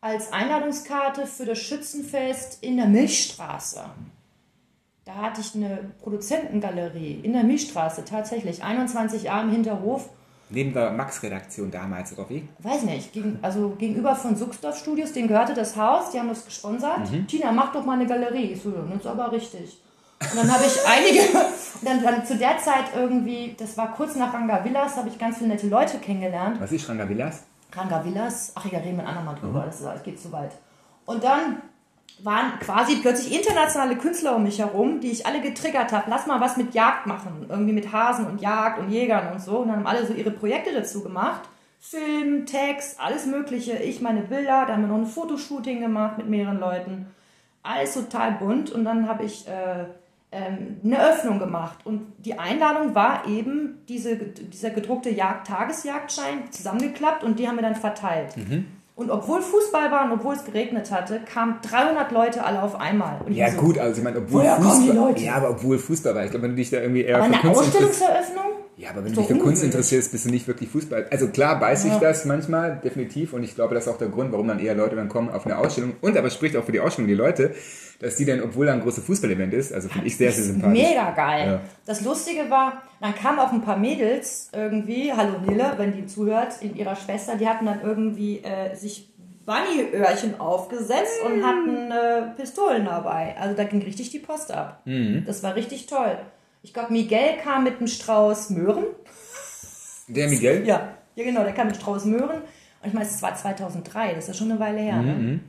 als Einladungskarte für das Schützenfest in der Milchstraße. Da hatte ich eine Produzentengalerie in der Milchstraße, tatsächlich. 21 Jahre im Hinterhof. Neben der Max-Redaktion damals, oder wie? Weiß nicht, gegen, also gegenüber von Suchsdorf Studios, denen gehörte das Haus, die haben das gesponsert. Tina, mach doch mal eine Galerie. Ich so, das ist aber richtig. Und dann habe ich einige, dann, dann zu der Zeit irgendwie, das war kurz nach Ranga Villas, habe ich ganz viele nette Leute kennengelernt. Was ist Ranga Villas? Ranga Villas, ach ja, reden wir ein andermal drüber, das, ist, das geht zu weit. Und dann waren quasi plötzlich internationale Künstler um mich herum, die ich alle getriggert habe. Lass mal was mit Jagd machen. Irgendwie mit Hasen und Jagd und Jägern und so. Und dann haben alle so ihre Projekte dazu gemacht. Film, Text, alles Mögliche. Ich meine Bilder. Da haben wir noch ein Fotoshooting gemacht mit mehreren Leuten. Alles total bunt. Und dann habe ich äh, eine Öffnung gemacht. Und die Einladung war eben diese, dieser gedruckte Jagd Tagesjagdschein zusammengeklappt und die haben wir dann verteilt. Und obwohl Fußball war und obwohl es geregnet hatte, kamen 300 Leute alle auf einmal. Und ich Ja, so, gut, also ich meine, obwohl Fußball. Leute? Ja, aber obwohl Fußball war. Ich glaube, wenn du dich da irgendwie eher Aber für eine. Ausstellungseröffnung? Ja, aber wenn du dich für Kunst interessierst, bist du nicht wirklich Fußball. Also klar weiß ich Ja. das manchmal, definitiv. Und ich glaube, das ist auch der Grund, warum dann eher Leute dann kommen auf eine Ausstellung. Und aber spricht auch für die Ausstellung die Leute, dass die dann, obwohl da ein großes Fußballevent ist, also finde ich sehr, sehr sympathisch. Mega geil. Ja. Das Lustige war, dann kamen auch ein paar Mädels irgendwie, hallo Nille, wenn die zuhört, in ihrer Schwester, die hatten dann irgendwie äh, sich Bunny-Öhrchen aufgesetzt und hatten äh, Pistolen dabei. Also da ging richtig die Post ab. Das war richtig toll. Ich glaube, Miguel kam mit einem Strauß Möhren. Der Miguel? Ja, ja genau, der kam mit Strauß Möhren. Und ich meine, es war 2003, das ist ja schon eine Weile her. Ne?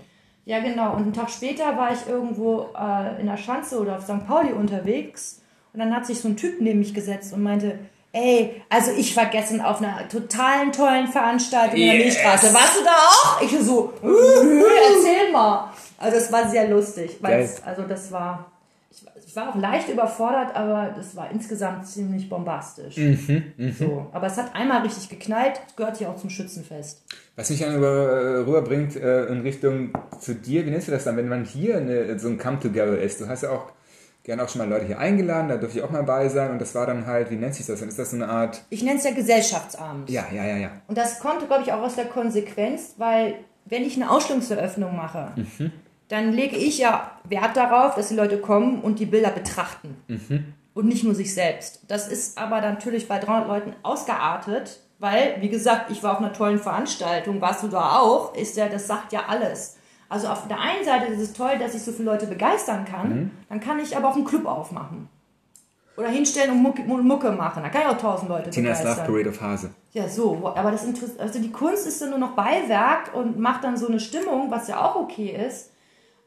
Ja, genau. Und einen Tag später war ich irgendwo äh, in der Schanze oder auf St. Pauli unterwegs. Und dann hat sich so ein Typ neben mich gesetzt und meinte, ey, also ich war gestern auf einer totalen tollen Veranstaltung in der Yes. Milchstraße. Warst du da auch? Ich so, nö, erzähl mal. Also das war sehr lustig. Weil es, also das war, ich, war- auch leicht überfordert, aber das war insgesamt ziemlich bombastisch. so. Aber es hat einmal richtig geknallt, gehört ja auch zum Schützenfest. Was mich dann über, rüberbringt äh, in Richtung zu dir, wie nennst du das dann, wenn man hier eine, so ein Come-Together ist? Du hast ja auch gerne auch schon mal Leute hier eingeladen, da durfte ich auch mal bei sein und das war dann halt, wie nennt sich das? Dann ist das so eine Art, Ich nenne es ja Gesellschaftsabend. ja, ja, ja, ja. Und das kommt, glaube ich, auch aus der Konsequenz, weil wenn ich eine Ausstellungseröffnung mache, dann lege ich ja Wert darauf, dass die Leute kommen und die Bilder betrachten. Und nicht nur sich selbst. Das ist aber natürlich bei 300 Leuten ausgeartet, weil, wie gesagt, ich war auf einer tollen Veranstaltung, warst du da auch, ist ja, das sagt ja alles. Also auf der einen Seite ist es toll, dass ich so viele Leute begeistern kann, dann kann ich aber auch einen Club aufmachen. Oder hinstellen und Mucke, Mucke machen. Da kann ich auch tausend Leute Tinas begeistern. Love Parade of Hase. Ja, so, aber das also die Kunst ist dann nur noch Beiwerk und macht dann so eine Stimmung, was ja auch okay ist.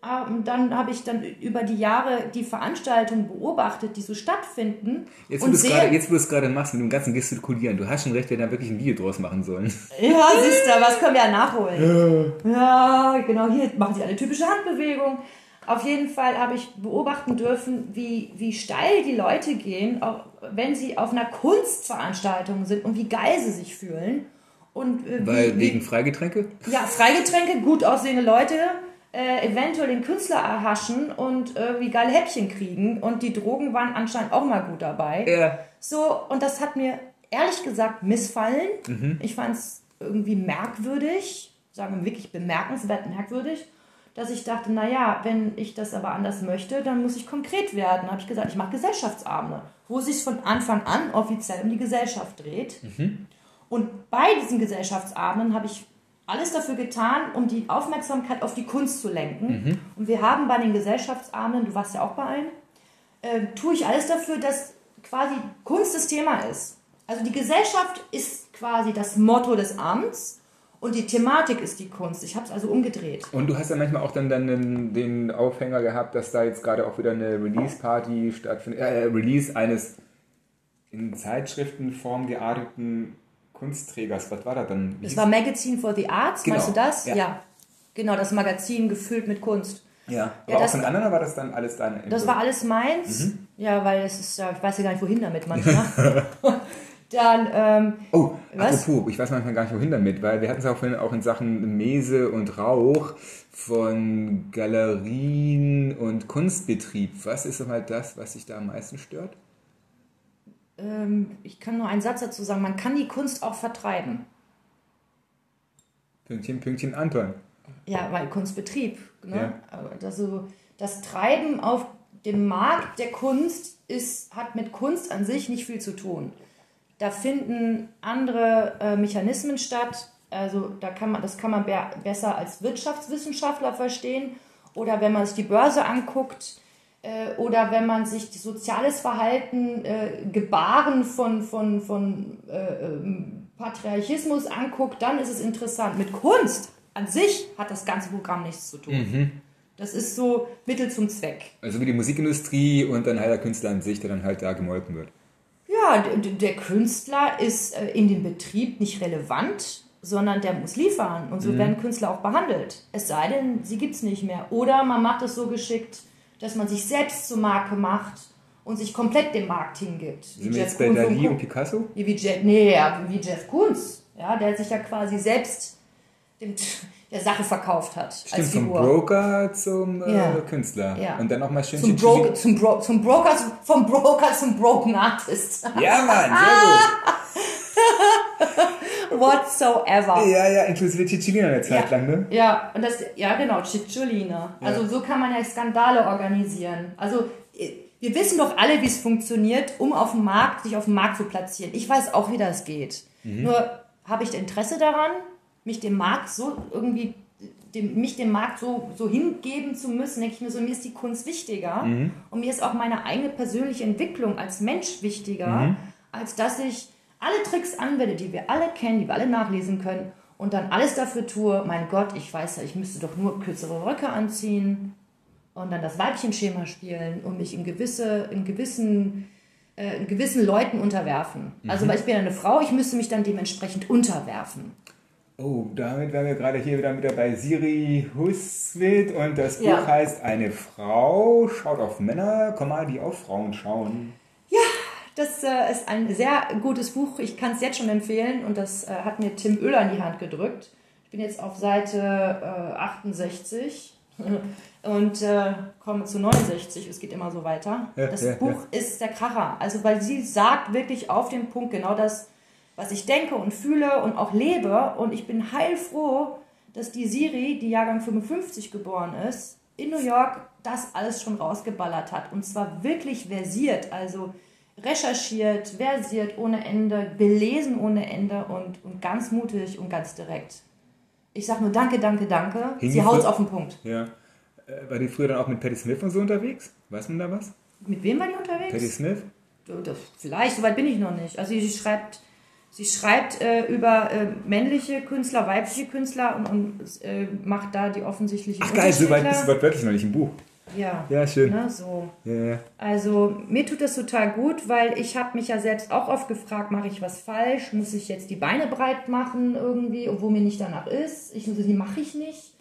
Ähm, dann habe ich dann über die Jahre die Veranstaltungen beobachtet, die so stattfinden Jetzt, wo und du es gerade- sehe, jetzt, wo du es gerade machst, mit dem ganzen Gestikulieren, du hast schon recht, wir hätten da wirklich ein Video draus machen sollen. ja, siehst du, was können wir ja nachholen? Ja, genau, hier machen sie eine typische Handbewegung. Auf jeden Fall habe ich beobachten dürfen, wie, wie steil die Leute gehen, auch wenn sie auf einer Kunstveranstaltung sind und wie geil sie sich fühlen. Und äh, Weil wie, wegen Freigetränke? Ja, Freigetränke, gut aussehende Leute, äh, eventuell den Künstler erhaschen und irgendwie geile Häppchen kriegen. Und die Drogen waren anscheinend auch mal gut dabei. Ja. So, und das hat mir ehrlich gesagt missfallen. Mhm. Ich fand es irgendwie merkwürdig, sagen wir wirklich bemerkenswert merkwürdig, dass ich dachte, naja, wenn ich das aber anders möchte, dann muss ich konkret werden. habe ich gesagt, ich mache Gesellschaftsabende, wo es sich von Anfang an offiziell um die Gesellschaft dreht. Und bei diesen Gesellschaftsabenden habe ich alles dafür getan, um die Aufmerksamkeit auf die Kunst zu lenken. Und wir haben bei den Gesellschaftsabenden, du warst ja auch bei einem, äh, tue ich alles dafür, dass quasi Kunst das Thema ist. Also die Gesellschaft ist quasi das Motto des Abends und die Thematik ist die Kunst. Ich habe es also umgedreht. Und du hast ja manchmal auch dann, dann den, den Aufhänger gehabt, dass da jetzt gerade auch wieder eine Release-Party stattfindet, äh, Release eines in Zeitschriftenform gearteten Kunstträgers. Was war das dann? Wie Das war Magazine for the Arts, Genau, meinst du das? ja. Genau, das Magazin gefüllt mit Kunst. ja. Aber Ja, auch das- von anderen war das dann alles dein Das war alles meins. Ja, weil es ist ja, ich weiß ja gar nicht, wohin damit manchmal. Dann, ähm, Oh, Was? apropos, ich weiß manchmal gar nicht, wohin damit, weil wir hatten es auch vorhin auch in Sachen Mese und Rauch von Galerien und Kunstbetrieb. Was ist halt das, was dich da am meisten stört? Ähm, ich kann nur einen Satz dazu sagen, man kann die Kunst auch vertreiben. Pünktchen, Pünktchen, Anton. Ja, weil Kunstbetrieb. Ne? Ja. Aber Das, so, das Treiben auf dem Markt der Kunst ist, hat mit Kunst an sich nicht viel zu tun. Da finden andere äh, Mechanismen statt. Also da kann man, das kann man be besser als Wirtschaftswissenschaftler verstehen. Oder wenn man sich die Börse anguckt, oder wenn man sich soziales Verhalten, äh, Gebaren von, von, von äh, ähm, Patriarchismus anguckt, dann ist es interessant. Mit Kunst an sich hat das ganze Programm nichts zu tun. Das ist so Mittel zum Zweck. Also wie die Musikindustrie und dann halt der Künstler an sich, der dann halt da gemolken wird. Ja, der Künstler ist äh, in dem Betrieb nicht relevant, sondern der muss liefern. Und so werden Künstler auch behandelt. Es sei denn, sie gibt es nicht mehr. Oder man macht es so geschickt, dass man sich selbst zur Marke macht und sich komplett dem Markt hingibt. Wie Sind Jeff jetzt bei Koons Dali Co. und Picasso? Ja, wie Jeff, nee, wie Jeff Koons. Ja, der sich ja quasi selbst dem, der Sache verkauft hat. Stimmt, als vom. Broker zum äh, Ja. Künstler. Ja. Und dann nochmal schön Zum, Bro zum, Bro zum Broker, vom Broker zum Broken Artist. Ja, Mann, sehr Whatsoever. Ja, ja, inklusive Cicilina eine Zeit Ja. lang, ne? Ja, und das, ja genau, Cicciolina. Also so kann man ja Skandale organisieren. Also äh, wir wissen doch alle, wie es funktioniert, um auf dem Markt, sich auf dem Markt zu platzieren. Ich weiß auch, wie das geht. Nur habe ich Interesse daran, mich dem Markt so irgendwie, dem, mich dem Markt so, so hingeben zu müssen, denke ich mir so, mir ist die Kunst wichtiger und mir ist auch meine eigene persönliche Entwicklung als Mensch wichtiger, als dass ich alle Tricks anwende, die wir alle kennen, die wir alle nachlesen können und dann alles dafür tue, mein Gott, ich weiß ja, ich müsste doch nur kürzere Röcke anziehen und dann das Weibchenschema spielen und mich in gewisse, in gewissen, äh, in gewissen Leuten unterwerfen. Also weil ich bin ja eine Frau, ich müsste mich dann dementsprechend unterwerfen. Oh, damit wären wir gerade hier wieder mit dabei Siri Huswit und das Buch Ja. heißt Eine Frau schaut auf Männer, Komma, die auf Frauen schauen. Das äh, ist ein sehr gutes Buch. Ich kann es jetzt schon empfehlen und das äh, hat mir Tim Oehler in die Hand gedrückt. Ich bin jetzt auf Seite äh, 68 und äh, komme zu 69. Es geht immer so weiter. Ja, das ja, Buch ist der Kracher. Also, weil sie sagt wirklich auf den Punkt genau das, was ich denke und fühle und auch lebe. Und ich bin heilfroh, dass die Siri, die Jahrgang 55 geboren ist, in New York das alles schon rausgeballert hat. Und zwar wirklich versiert, also recherchiert, versiert ohne Ende, belesen ohne Ende und, und ganz mutig und ganz direkt. Ich sag nur danke, danke, danke. Hing Sie haut's auf den Punkt. Ja. Äh, War die früher dann auch mit Patti Smith und so unterwegs? Weiß man da was? Mit wem war die unterwegs? Patti Smith? Das, vielleicht, soweit bin ich noch nicht. Also sie schreibt, sie schreibt äh, über äh, männliche Künstler, weibliche Künstler und, und äh, macht da die offensichtlichen Ach geil, so weit Unterschiede. bist du wortwörtlich noch nicht im Buch. Ja, Ja, schön. ne, so. Ja. Also mir tut das total gut, weil ich habe mich ja selbst auch oft gefragt, mache ich was falsch? Muss ich jetzt die Beine breit machen irgendwie, obwohl mir nicht danach ist? Ich so, die mache ich nicht.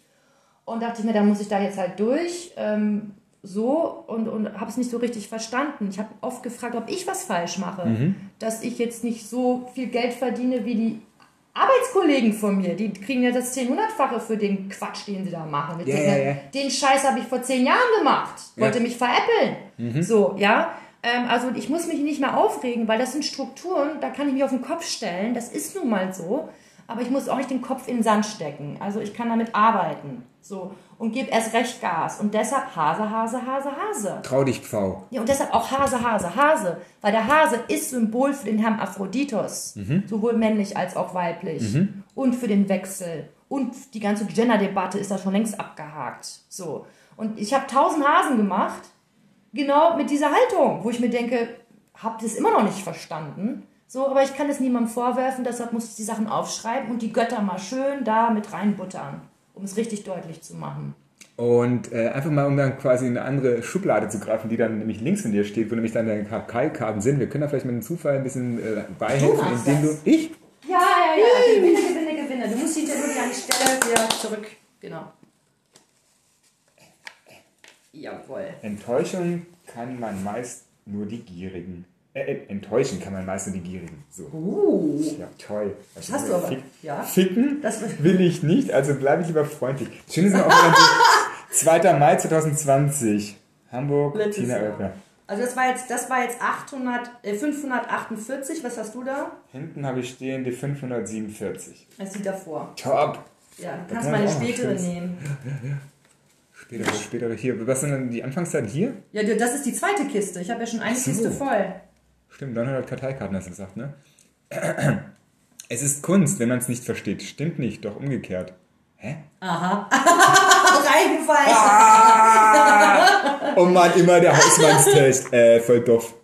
Und dachte ich mir, da muss ich da jetzt halt durch. Ähm, so und, und habe es nicht so richtig verstanden. Ich habe oft gefragt, ob ich was falsch mache. Dass ich jetzt nicht so viel Geld verdiene wie die Arbeitskollegen von mir. Die kriegen ja das 10-100-fache für den Quatsch, den sie da machen. Ja, denke, ja. Den Scheiß habe ich vor zehn Jahren gemacht. Wollte mich veräppeln. So, ja. Ähm, also ich muss mich nicht mehr aufregen, weil das sind Strukturen, da kann ich mich auf den Kopf stellen. Das ist nun mal so. Aber ich muss auch nicht den Kopf in den Sand stecken. Also ich kann damit arbeiten. So. Und gebe erst recht Gas. Und deshalb Hase, Hase, Hase, Hase. Trau dich, Pfau. Ja, und deshalb auch Hase, Hase, Hase. Weil der Hase ist Symbol für den Herrn Aphroditos. Sowohl männlich als auch weiblich. Und für den Wechsel. Und die ganze Gender-Debatte ist da schon längst abgehakt. So. Und ich habe tausend Hasen gemacht. Genau mit dieser Haltung. Wo ich mir denke, habt ihr es immer noch nicht verstanden? So, aber ich kann es niemandem vorwerfen, deshalb muss ich die Sachen aufschreiben und die Götter mal schön da mit reinbuttern, um es richtig deutlich zu machen. Und äh, einfach mal, um dann quasi in eine andere Schublade zu greifen, die dann nämlich links von dir steht, wo nämlich dann deine Kalkarten sind. Wir können da vielleicht mit dem Zufall ein bisschen äh, beihelfen, Du indem das. du. Ich? Ja, ja, ja. Gewinne, Gewinne, Gewinne. Du musst hinterher nur an die Stelle wieder zurück. Genau. Jawohl. Enttäuschung kann man meist nur die Gierigen. Äh, äh, enttäuschen kann man meist nur die Gierigen. So. Uh, Ja, toll. das hast du aber. Fick- Ja. Ficken Das will ich nicht, also bleibe ich lieber freundlich. Schön ist auch wieder so, 2. Mai 2020. Hamburg, Letztes Tina Jahr. Oelper. Also das war jetzt, das war jetzt 800, äh, 548. Was hast du da? Hinten habe ich stehen die 547. Das ist die davor. Top. Ja, du kannst kann meine spätere nehmen. Spätere, spätere hier. Was sind denn die Anfangszeit hier? Ja, das ist die zweite Kiste. Ich habe ja schon eine so. Kiste voll. Stimmt, 900 Karteikarten hast du gesagt, ne? Es ist Kunst, wenn man es nicht versteht. Stimmt nicht, doch umgekehrt. Hä? Aha. Reingefallen. Oh Mann, immer der Hausmannstest. Äh, voll doof.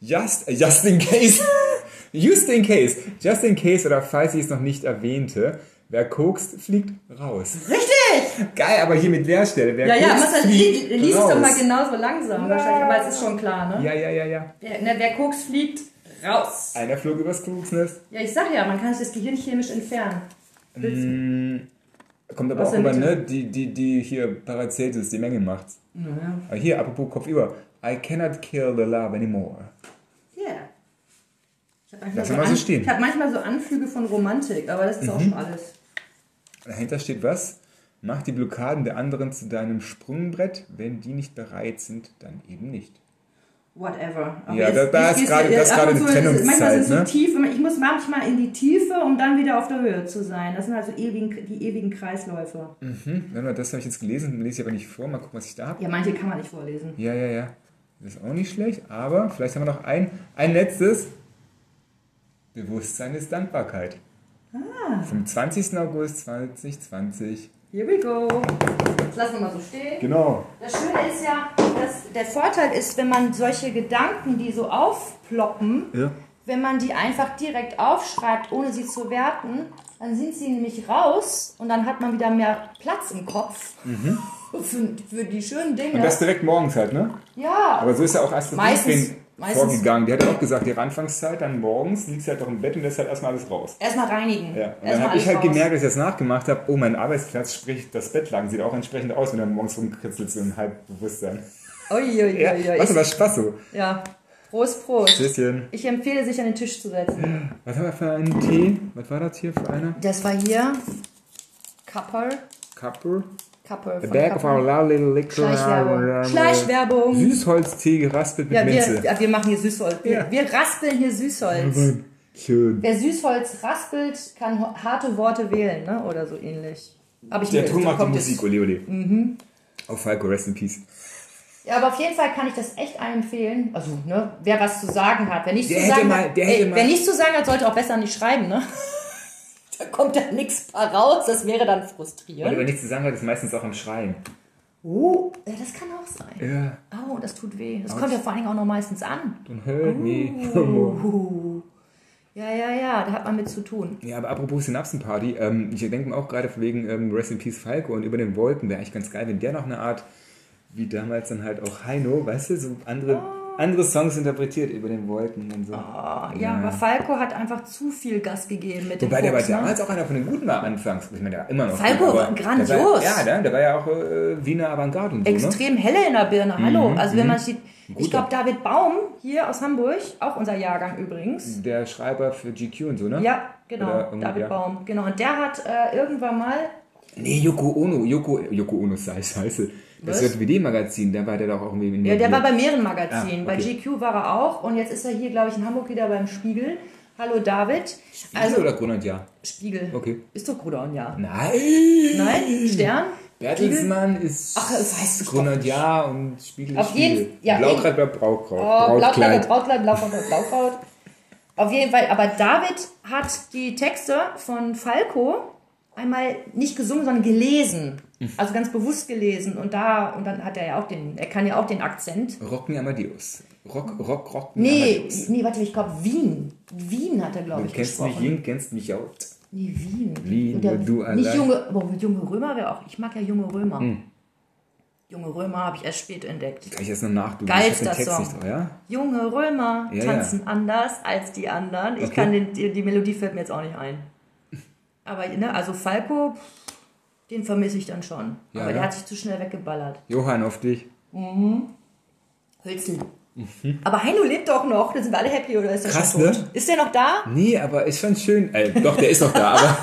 Just, just in case. Just in case. Just in case oder falls ich es noch nicht erwähnte. Wer kokst, fliegt raus. Richtig! Geil, aber hier mit Leerstelle. Wer Ja, ja, kokst, muss das, fliegt li- liest raus. doch mal genauso langsam wahrscheinlich, aber es ist schon klar, ne? Ja, ja, ja, ja. Wer, ne, wer Koks fliegt, raus. Einer flog übers Koksnest. Ja, ich sag ja, man kann sich das Gehirn chemisch entfernen. Kommt aber Aus auch Mitte. ne? Die, die, die hier Paracelsus, die Menge macht's. Naja. Aber hier, apropos Kopfüber. I cannot kill the love anymore. Yeah. Ich habe manchmal, Lass so mal so An- stehen. ich hab manchmal so Anflüge von Romantik, aber das ist auch schon alles. Dahinter steht was? Mach die Blockaden der anderen zu deinem Sprungbrett. Wenn die nicht bereit sind, dann eben nicht. Whatever. Aber Ja, jetzt- da- da ist gerade- das ab gerade zu ist- Manchmal Trennungszeit, ist es so ne? tief, ich muss manchmal in die Tiefe, um dann wieder auf der Höhe zu sein. Das sind also ewigen, die ewigen Kreisläufe. Hm, mal, das habe ich jetzt gelesen, lese ich aber nicht vor. Mal gucken, was ich da habe. Ja, manche kann man nicht vorlesen. Ja, ja, ja. Das ist auch nicht schlecht, aber vielleicht haben wir noch ein, ein letztes. Bewusstsein ist Dankbarkeit. Ah. Vom 20. August 2020. Here we go. Das lassen wir mal so stehen. Genau. Das Schöne ist ja, dass der Vorteil ist, wenn man solche Gedanken, die so aufploppen, Ja. wenn man die einfach direkt aufschreibt, ohne sie zu werten, dann sind sie nämlich raus und dann hat man wieder mehr Platz im Kopf für, für die schönen Dinge. Mhm. Und das direkt morgens halt, ne? ja, Aber so ist ja auch Astrid Meistens- meistens- vorgegangen. Die hat ja auch gesagt, ihre Anfangszeit, dann morgens liegst du halt auch im Bett und lässt halt erstmal alles raus. erstmal reinigen. Ja. Und dann Erstmal habe ich halt raus. gemerkt, als ich das nachgemacht habe, oh, mein Arbeitsplatz, sprich das Bettlaken, sieht auch entsprechend aus, wenn du morgens rumkritzelst so im Halbbewusstsein. Ui, ui, ui, Ja, was aber Spaß so. ja, Prost, Prost. Tschüsschen. Ich empfehle, sich an den Tisch zu setzen. Was haben wir für einen Tee? Was war das hier für einer? Das war hier Kapperl. Kapper? Kapperl The back of Kapperl. our lovely liquor. Schleichwerbung. Schleichwerbung. Süßholztee geraspelt mit Ja, wir, Minze. ja, wir machen hier Süßholz. Wir, Ja. wir raspeln hier Süßholz. Schön. Wer Süßholz raspelt, kann harte Worte wählen, ne? Oder so ähnlich. Hab ich Der Ton macht die Musik, ole ole. Mhm. Auf Falco, rest in peace. Ja, aber auf jeden Fall kann ich das echt allen empfehlen. Also, ne, wer was zu sagen hat. Wer nichts Der zu sagen mal- hat, der hätte ey, mal- wer nichts zu sagen hat, sollte auch besser nicht schreiben, ne? Da kommt dann nichts raus, das wäre dann Weil frustrierend. über nichts zu sagen hat, ist meistens auch am Schreien. Oh, ja, das kann auch sein. Ja. Oh, das tut weh. Das kommt ja vor allen Dingen auch noch meistens an. Don't hurt me. Uh. Ja, ja, ja, da hat man mit zu tun. Ja, aber apropos Synapsenparty, ähm, ich denke mir auch gerade wegen ähm, Rest in Peace Falco und über den Wolken wäre eigentlich ganz geil, wenn der noch eine Art, wie damals dann halt auch Heino, weißt du, so andere, andere Songs interpretiert über den Wolken und so. Oh, ja, aber Falco hat einfach zu viel Gas gegeben mit dem Wobei der war ne? damals auch einer von den Guten war anfangs. Ich meine, der war immer noch. Falco gut, grandios. Der war, ja, der, der war ja auch äh, Wiener Avantgarde und so, ne? Extrem helle in der Birne, hallo. Also wenn man sieht, ich Guter. glaube David Baum hier aus Hamburg, auch unser Jahrgang übrigens. Der Schreiber für GQ und so, ne? Ja, genau, David ja. Baum. Genau, und der hat äh, irgendwann mal, Nee, Yoko Ono. Yoko, Yoko Ono sei scheiße. Das? JWD-Magazin, da war der doch auch irgendwie in ja, der war bei mehreren Magazinen. Ah, Bei okay. GQ war er auch und jetzt ist er hier, glaube ich, in Hamburg wieder beim Spiegel. Hallo David. also, oder Grunert, ja. Spiegel. Okay. Ist doch Gruder ja. Nein! Nein? Stern? Bertelsmann ist Ach, das weiß ich doch Grunert, ja und Spiegel Auf Spiegel. jeden- ja, Blaukraut bleibt Braukraut. Oh, Blaukraut. Brautkleid, Blaukraut, Blaukraut. Auf jeden Fall, aber David hat die Texte von Falco einmal nicht gesungen, sondern gelesen. Also ganz bewusst gelesen. Und da, und dann hat er ja auch den, er kann ja auch den Akzent. Rocken Amadeus. Rock, Rock, Rock Nee, Amadeus. nee, warte, ich glaube Wien. Wien hat er, glaube Du ich, kennst mich gesprochen. Wien, kennst mich auch. Nee, Wien. Wien, der- du Nicht allein- Hm. junge, aber junge Römer wäre auch, ich mag ja junge Römer. Junge Römer habe ich erst spät entdeckt. Kann ich jetzt noch nachduben? Geilster Song. nicht ja? Junge Römer Ja, tanzen anders als die anderen. Ich Okay. kann den, die, die Melodie fällt mir jetzt auch nicht ein. Aber ne, also Falco, den vermisse ich dann schon. Ja, Aber der ja. hat sich zu schnell weggeballert. Johann, auf dich. Hölzel. Aber Heino lebt doch noch, da sind wir alle happy oder ist er Krass, schon tot? ne? Ist der noch da? Nee, aber ist schon schön. Äh, doch, der ist noch da, aber.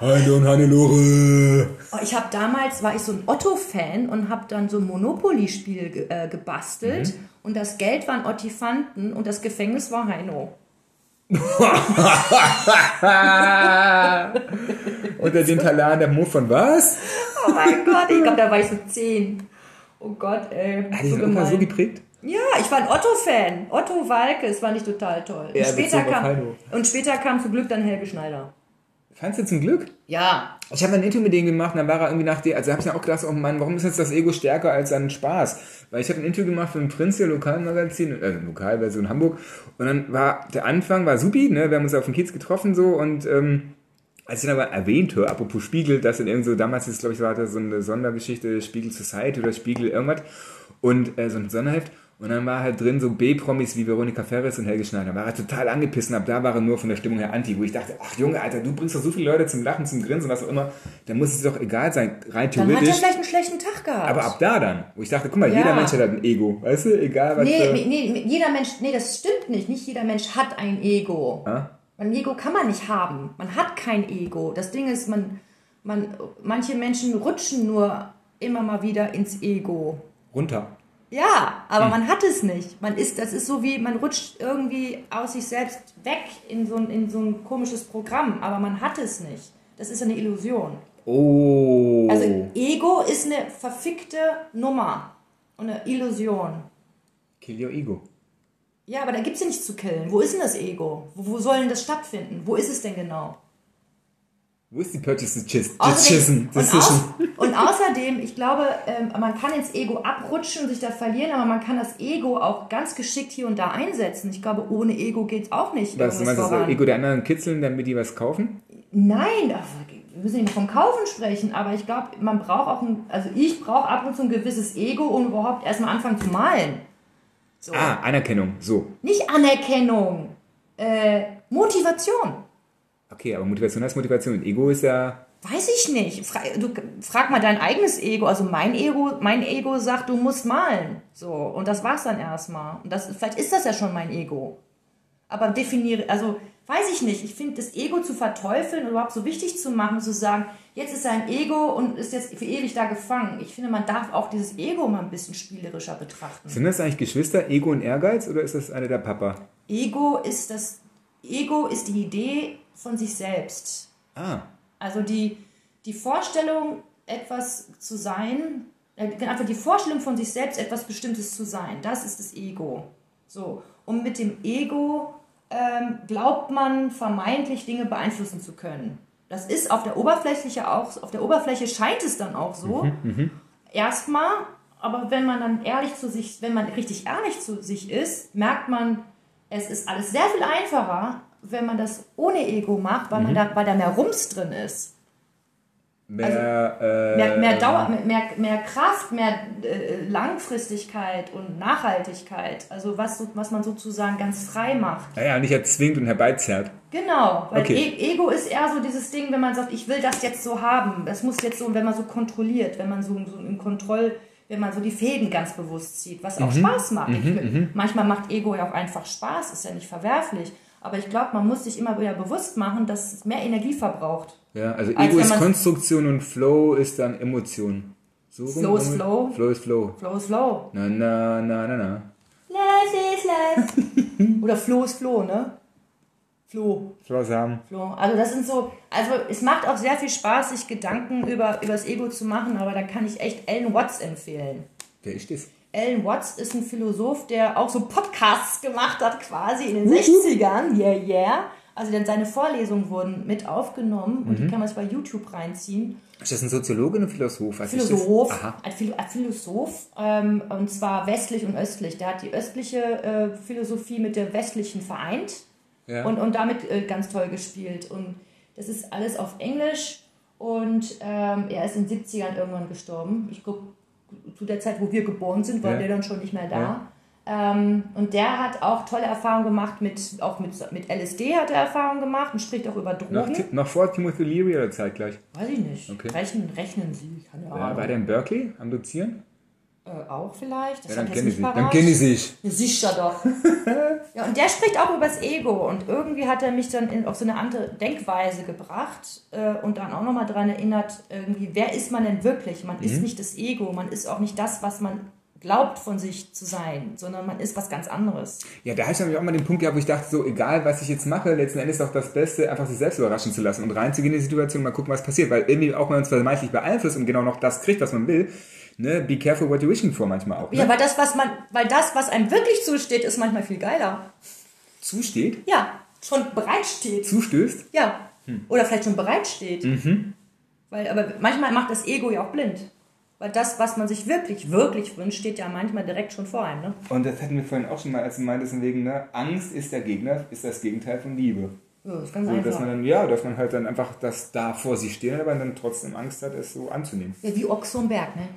Hallo und Hannelore. Oh, ich habe damals, war ich so ein Otto-Fan und habe dann so ein Monopoly-Spiel ge äh, gebastelt Mhm. und das Geld waren Ottifanten und das Gefängnis war Heino. Unter den Talaren der von was? Oh mein Gott, ich glaube, da war ich so zehn. Oh Gott, ey. Hat dich so Opa so geprägt? Ja, ich war ein Otto-Fan. Otto Walke, es war nicht total toll. Ja, und, später kam, und später kam zum Glück dann Helge Schneider. Fandst du zum Glück? Ja, Ich habe ein Interview mit denen gemacht und dann war er irgendwie nach dir, also habe ich mir auch gedacht, oh Mann, warum ist jetzt das Ego stärker als sein Spaß? Weil ich habe ein Interview gemacht für ein Prinz, der Lokalmagazin, äh, Lokalversion Hamburg und dann war der Anfang, war supi, ne, wir haben uns auf dem Kiez getroffen so und ähm, als ich dann aber erwähnte, apropos Spiegel, dass in irgend so, damals ist glaube ich, war das so eine Sondergeschichte, Spiegel Society oder Spiegel irgendwas und äh, so ein Sonderheft und dann war halt drin so B-Promis wie Veronika Ferris und Helge Schneider. War er total angepisst und ab da war er nur von der Stimmung her anti, wo ich dachte, ach Junge, Alter, du bringst doch so viele Leute zum Lachen, zum Grinsen, was auch immer, dann muss es doch egal sein, rein dann hat er theoretisch. vielleicht einen schlechten Tag gehabt. Aber ab da dann, wo ich dachte, guck mal, Ja. jeder Mensch hat halt ein Ego, weißt du, egal was. Nee, für- nee, nee, jeder Mensch, nee, das stimmt nicht. Nicht jeder Mensch hat ein Ego. Ah? Ein Ego kann man nicht haben. Man hat kein Ego. Das Ding ist, man, man, manche Menschen rutschen nur immer mal wieder ins Ego. runter. Ja, aber Hm. man hat es nicht. Man ist, das ist so wie, man rutscht irgendwie aus sich selbst weg in so ein, in so ein komisches Programm, aber man hat es nicht. Das ist eine Illusion. Oh. Also Ego ist eine verfickte Nummer und eine Illusion. Kill your ego. Ja, aber da gibt es ja nichts zu killen. Wo ist denn das Ego? Wo, wo soll denn das stattfinden? Wo ist es denn genau? Wo ist die Purchase Decision? Und, aus, und außerdem, ich glaube, ähm, man kann ins Ego abrutschen und sich da verlieren, aber man kann das Ego auch ganz geschickt hier und da einsetzen. Ich glaube, ohne Ego geht es auch nicht. Was, du meinst das. Ego der anderen kitzeln, damit die was kaufen? Nein, ach, wir müssen nicht vom Kaufen sprechen, aber ich glaube, man braucht auch ein, also ich brauche ab und zu ein gewisses Ego, um überhaupt erstmal anfangen zu malen. So. Ah, Anerkennung, so. Nicht Anerkennung, äh, Motivation. Okay, aber Motivation heißt Motivation. Ego ist ja. Weiß ich nicht. Fra du, frag mal dein eigenes Ego. Also mein Ego, mein Ego sagt, du musst malen. So. Und das war's dann erstmal. Und das, vielleicht ist das ja schon mein Ego. Aber definiere, also, weiß ich nicht. Ich finde, das Ego zu verteufeln und überhaupt so wichtig zu machen, zu sagen, jetzt ist ein Ego und ist jetzt für ewig da gefangen. Ich finde, man darf auch dieses Ego mal ein bisschen spielerischer betrachten. Sind das eigentlich Geschwister, Ego und Ehrgeiz oder ist das eine der Papa? Ego ist das, Ego ist die Idee von sich selbst. Ah, Also die, die Vorstellung, etwas zu sein, äh, einfach die Vorstellung von sich selbst, etwas Bestimmtes zu sein, das ist das Ego. So. Und mit dem Ego ähm, glaubt man vermeintlich Dinge beeinflussen zu können. Das ist auf der Oberfläche auch, auf der Oberfläche scheint es dann auch so. Erstmal, aber wenn man dann ehrlich zu sich, wenn man richtig ehrlich zu sich ist, merkt man, es ist alles sehr viel einfacher, wenn man das ohne Ego macht, weil, man da, weil da mehr Rums drin ist. mehr. äh, Mehr, mehr Dauer, mehr, mehr, Kraft, mehr äh, Langfristigkeit und Nachhaltigkeit. Also was, was man sozusagen ganz frei macht. Naja, nicht erzwingt und herbeizerrt. Genau, weil Okay. e Ego ist eher so dieses Ding, wenn man sagt, ich will das jetzt so haben. Das muss jetzt so, wenn man so kontrolliert, wenn man so, so im Kontroll, wenn man so die Fäden ganz bewusst zieht, was Mhm. auch Spaß macht. Ich will, manchmal macht Ego ja auch einfach Spaß, ist ja nicht verwerflich. Aber ich glaube, man muss sich immer wieder bewusst machen, dass es mehr Energie verbraucht. Ja, also Als Ego wenn ist Konstruktion und Flow ist dann Emotion. So rum, Flow ist Flow. Flow ist Flow. Flow is flow. Na, na, na, na, na. Life is life. Oder Flow ist Flow, ne? Flow. Flow haben. Flo. Also das sind so, also es macht auch sehr viel Spaß, sich Gedanken über, über das Ego zu machen, aber da kann ich echt Alan Watts empfehlen. Wer ist das? Alan Watts ist ein Philosoph, der auch so Podcasts gemacht hat, quasi in den 60ern. Yeah, yeah. Also denn seine Vorlesungen wurden mit aufgenommen und die kann man sich bei YouTube reinziehen. Ist das ein Soziologe oder ein Philosoph? Das? Philosoph, ein, Philo ein Philosoph, ähm, und zwar westlich und östlich. Der hat die östliche äh, Philosophie mit der westlichen vereint Ja. und, und damit äh, ganz toll gespielt. Und das ist alles auf Englisch und ähm, er ist in den 70ern irgendwann gestorben. Ich glaube, zu der Zeit, wo wir geboren sind, war Ja. der dann schon nicht mehr da. Ja. Ähm, und der hat auch tolle Erfahrungen gemacht mit, auch mit, mit LSD hat er Erfahrungen gemacht und spricht auch über Noch, Drogen. Ti- noch vor Timothy Leary oder zeitgleich? Weiß ich nicht. Okay. Rechnen, rechnen Sie, keine Ahnung. war der in Berkeley am Dozieren? Äh, auch vielleicht. Das Ja, dann nicht sich. Dann kennen die sich. Ja, sicher doch. ja, und der spricht auch übers Ego und irgendwie hat er mich dann in, auf so eine andere Denkweise gebracht äh, und dann auch nochmal daran erinnert, irgendwie, wer ist man denn wirklich? Man Mhm. ist nicht das Ego, man ist auch nicht das, was man glaubt von sich zu sein, sondern man ist was ganz anderes. Ja, da hatte ich nämlich auch mal den Punkt gehabt, wo ich dachte, so egal was ich jetzt mache, letzten Endes ist doch das Beste, einfach sich selbst überraschen zu lassen und reinzugehen in die Situation mal gucken, was passiert. Weil irgendwie auch man uns vermeintlich beeinflusst und genau noch das kriegt, was man will. Ne? Be careful what you're wishing for manchmal auch. Ne? Ja, weil das, was man, weil das, was einem wirklich zusteht, ist manchmal viel geiler. Zusteht, Ja, schon bereitsteht. zustößt. Ja. Hm. Oder vielleicht schon bereitsteht. Mhm. Weil, aber manchmal macht das Ego ja auch blind. Weil das, was man sich wirklich, wirklich wünscht, steht ja manchmal direkt schon vor einem. Ne? Und das hatten wir vorhin auch schon mal, als du meintest, wegen, ne? Angst ist der Gegner, ist das Gegenteil von Liebe. Ja, das ist ganz So, dass man dann, ja, dass man halt dann einfach das da vor sich stehen aber dann trotzdem Angst hat, es so anzunehmen. Ja, wie Ochs vom Berg, ne?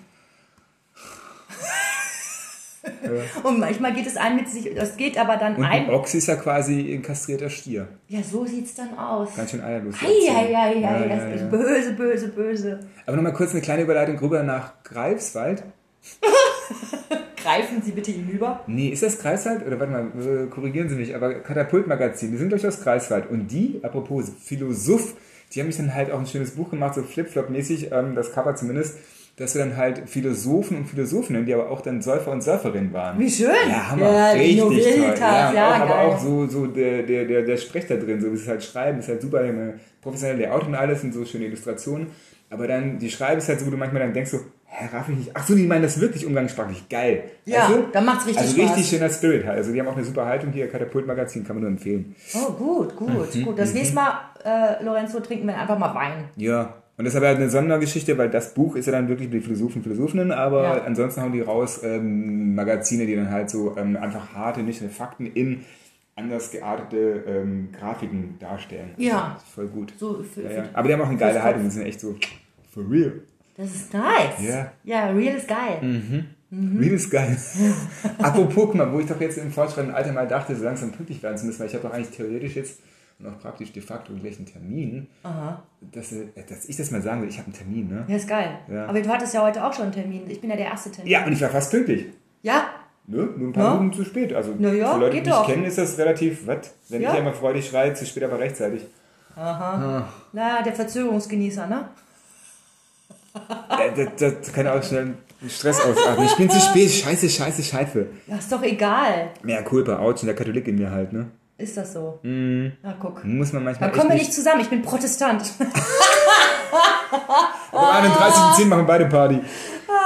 Und manchmal geht es einem mit sich, das geht aber dann Und ein ein. Ochs ist ja quasi ein kastrierter Stier. Ja, so sieht's dann aus. Ganz schön eierlos. Eieiei, Ja, ja, das ja. ist böse, böse, böse. Aber nochmal kurz eine kleine Überleitung rüber nach Greifswald. Greifen Sie bitte hinüber. Nee, ist das Greifswald? Oder warte mal, äh, korrigieren Sie mich, aber Katapultmagazin, die sind durchaus Greifswald. Und die, apropos Philosoph, die haben mich dann halt auch ein schönes Buch gemacht, so Flip-Flop-mäßig, ähm, das Cover zumindest, dass wir dann halt Philosophen und Philosophinnen, die aber auch dann Säufer und Säuferinnen waren. Wie schön. Ja, Hammer. Ja, Richtig toll. Ja, ja, auch, aber auch so, so der, der, der, der Sprech da drin, so wie sie es halt schreiben, ist halt super, eine professionelle Layout und alles und so schöne Illustrationen. Aber dann, die Schreibe ist halt so, wo du manchmal dann denkst so, hä, raff ich nicht. Ach so, die meinen das wirklich umgangssprachlich. Geil. Ja, du? dann macht's richtig Also Spaß. richtig schöner Spirit halt. Also die haben auch eine super Haltung hier, Katapultmagazin, kann man nur empfehlen. Oh, gut, gut, Mhm, gut. Das nächste Mal, äh, Lorenzo, trinken wir einfach mal Wein. Ja. Und das ist aber halt eine Sondergeschichte, weil das Buch ist ja dann wirklich die Philosophen, Philosophinnen, aber Ja. ansonsten hauen die raus ähm, Magazine, die dann halt so ähm, einfach harte, nüchterne Fakten in anders geartete ähm, Grafiken darstellen. Ja. Das ist voll gut. So für, Ja, ja. Aber die haben auch eine geile Haltung, die sind echt so for real. Das ist nice. Ja. Ja, real ist geil. Mhm. Real ist geil. Apropos, mal, wo ich doch jetzt im fortschreitenden Alter mal dachte, so langsam pünktlich werden zu müssen, weil ich habe doch eigentlich theoretisch jetzt und auch praktisch de facto gleich einen Termin, Aha. dass, äh, dass ich das mal sagen will, ich habe einen Termin, ne? Ja, ist geil. Ja. Aber du hattest ja heute auch schon einen Termin. Ich bin ja der erste Termin. Ja, und ich war fast pünktlich. Ja? Ne? Nur ein paar Ja. Minuten zu spät. Also ja, für Leute, die mich kennen, ist das relativ, was? Wenn Ja. ich immer freudig schreie, zu spät, aber rechtzeitig. Na, der Verzögerungsgenießer, ne? Äh, das, das kann auch schnell Stress ausarten. Ich bin zu spät, scheiße, scheiße, scheiße. Ja, ist doch egal. Mehr Culpa, Autsch, der Katholik in mir halt, ne? Ist das so? Mhm. Na, guck. Muss man manchmal Dann kommen wir nicht zusammen. Ich bin Protestant. Am 31.10. machen beide Party.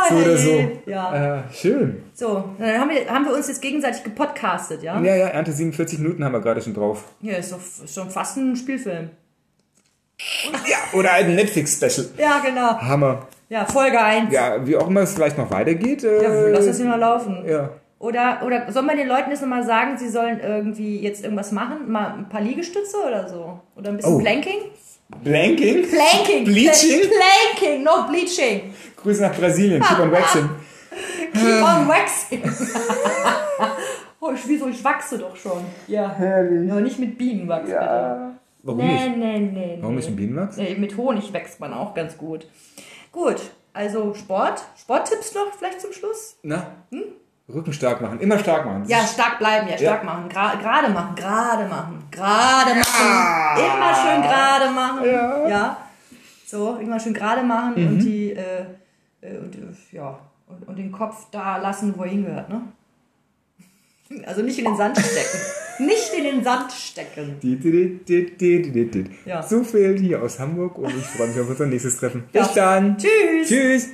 So oder so. Ja. Äh, schön. So, dann haben wir, haben wir uns jetzt gegenseitig gepodcastet, ja? Ja, ja, Ernte 47 Minuten haben wir gerade schon drauf. Ja, ist doch schon fast ein Spielfilm. Ja, oder ein Netflix-Special. Ja, genau. Hammer. Ja, Folge 1. Ja, Ja, wie auch immer es vielleicht noch weitergeht. Äh, lass das hier mal laufen. ja. Oder, oder soll man den Leuten jetzt nochmal sagen, sie sollen irgendwie jetzt irgendwas machen? Mal ein paar Liegestütze oder so? Oder ein bisschen Oh. Planking? Blanking? Planking! Bleaching? Pla- Planking, no bleaching. Grüße nach Brasilien. Keep on waxing. Keep on waxing. oh, ich, wieso? Ich wachse doch schon. Ja. Herrlich. Ja, nicht mit Bienenwachs, Ja. Warum bitte. nicht? Nee, nee, nee. Warum nee. nicht ein Bienenwachs? Nee, mit Honig wächst man auch ganz gut. Gut, also Sport. Sporttipps noch vielleicht zum Schluss? Na? Rücken stark machen. Immer stark machen. Ja, stark bleiben, ja, stark Ja. machen. Gra gerade machen, gerade machen, gerade machen. Immer schön gerade machen. Ja. Ja. So, immer schön gerade machen und die, äh, äh, und, äh, ja, und, und den Kopf da lassen, wo er hingehört, ne? Also nicht in den Sand stecken. nicht in den Sand stecken. Ja. So viel hier aus Hamburg und ich freue mich auf unser nächstes Treffen. Bis Ja. dann. Tschüss. Tschüss.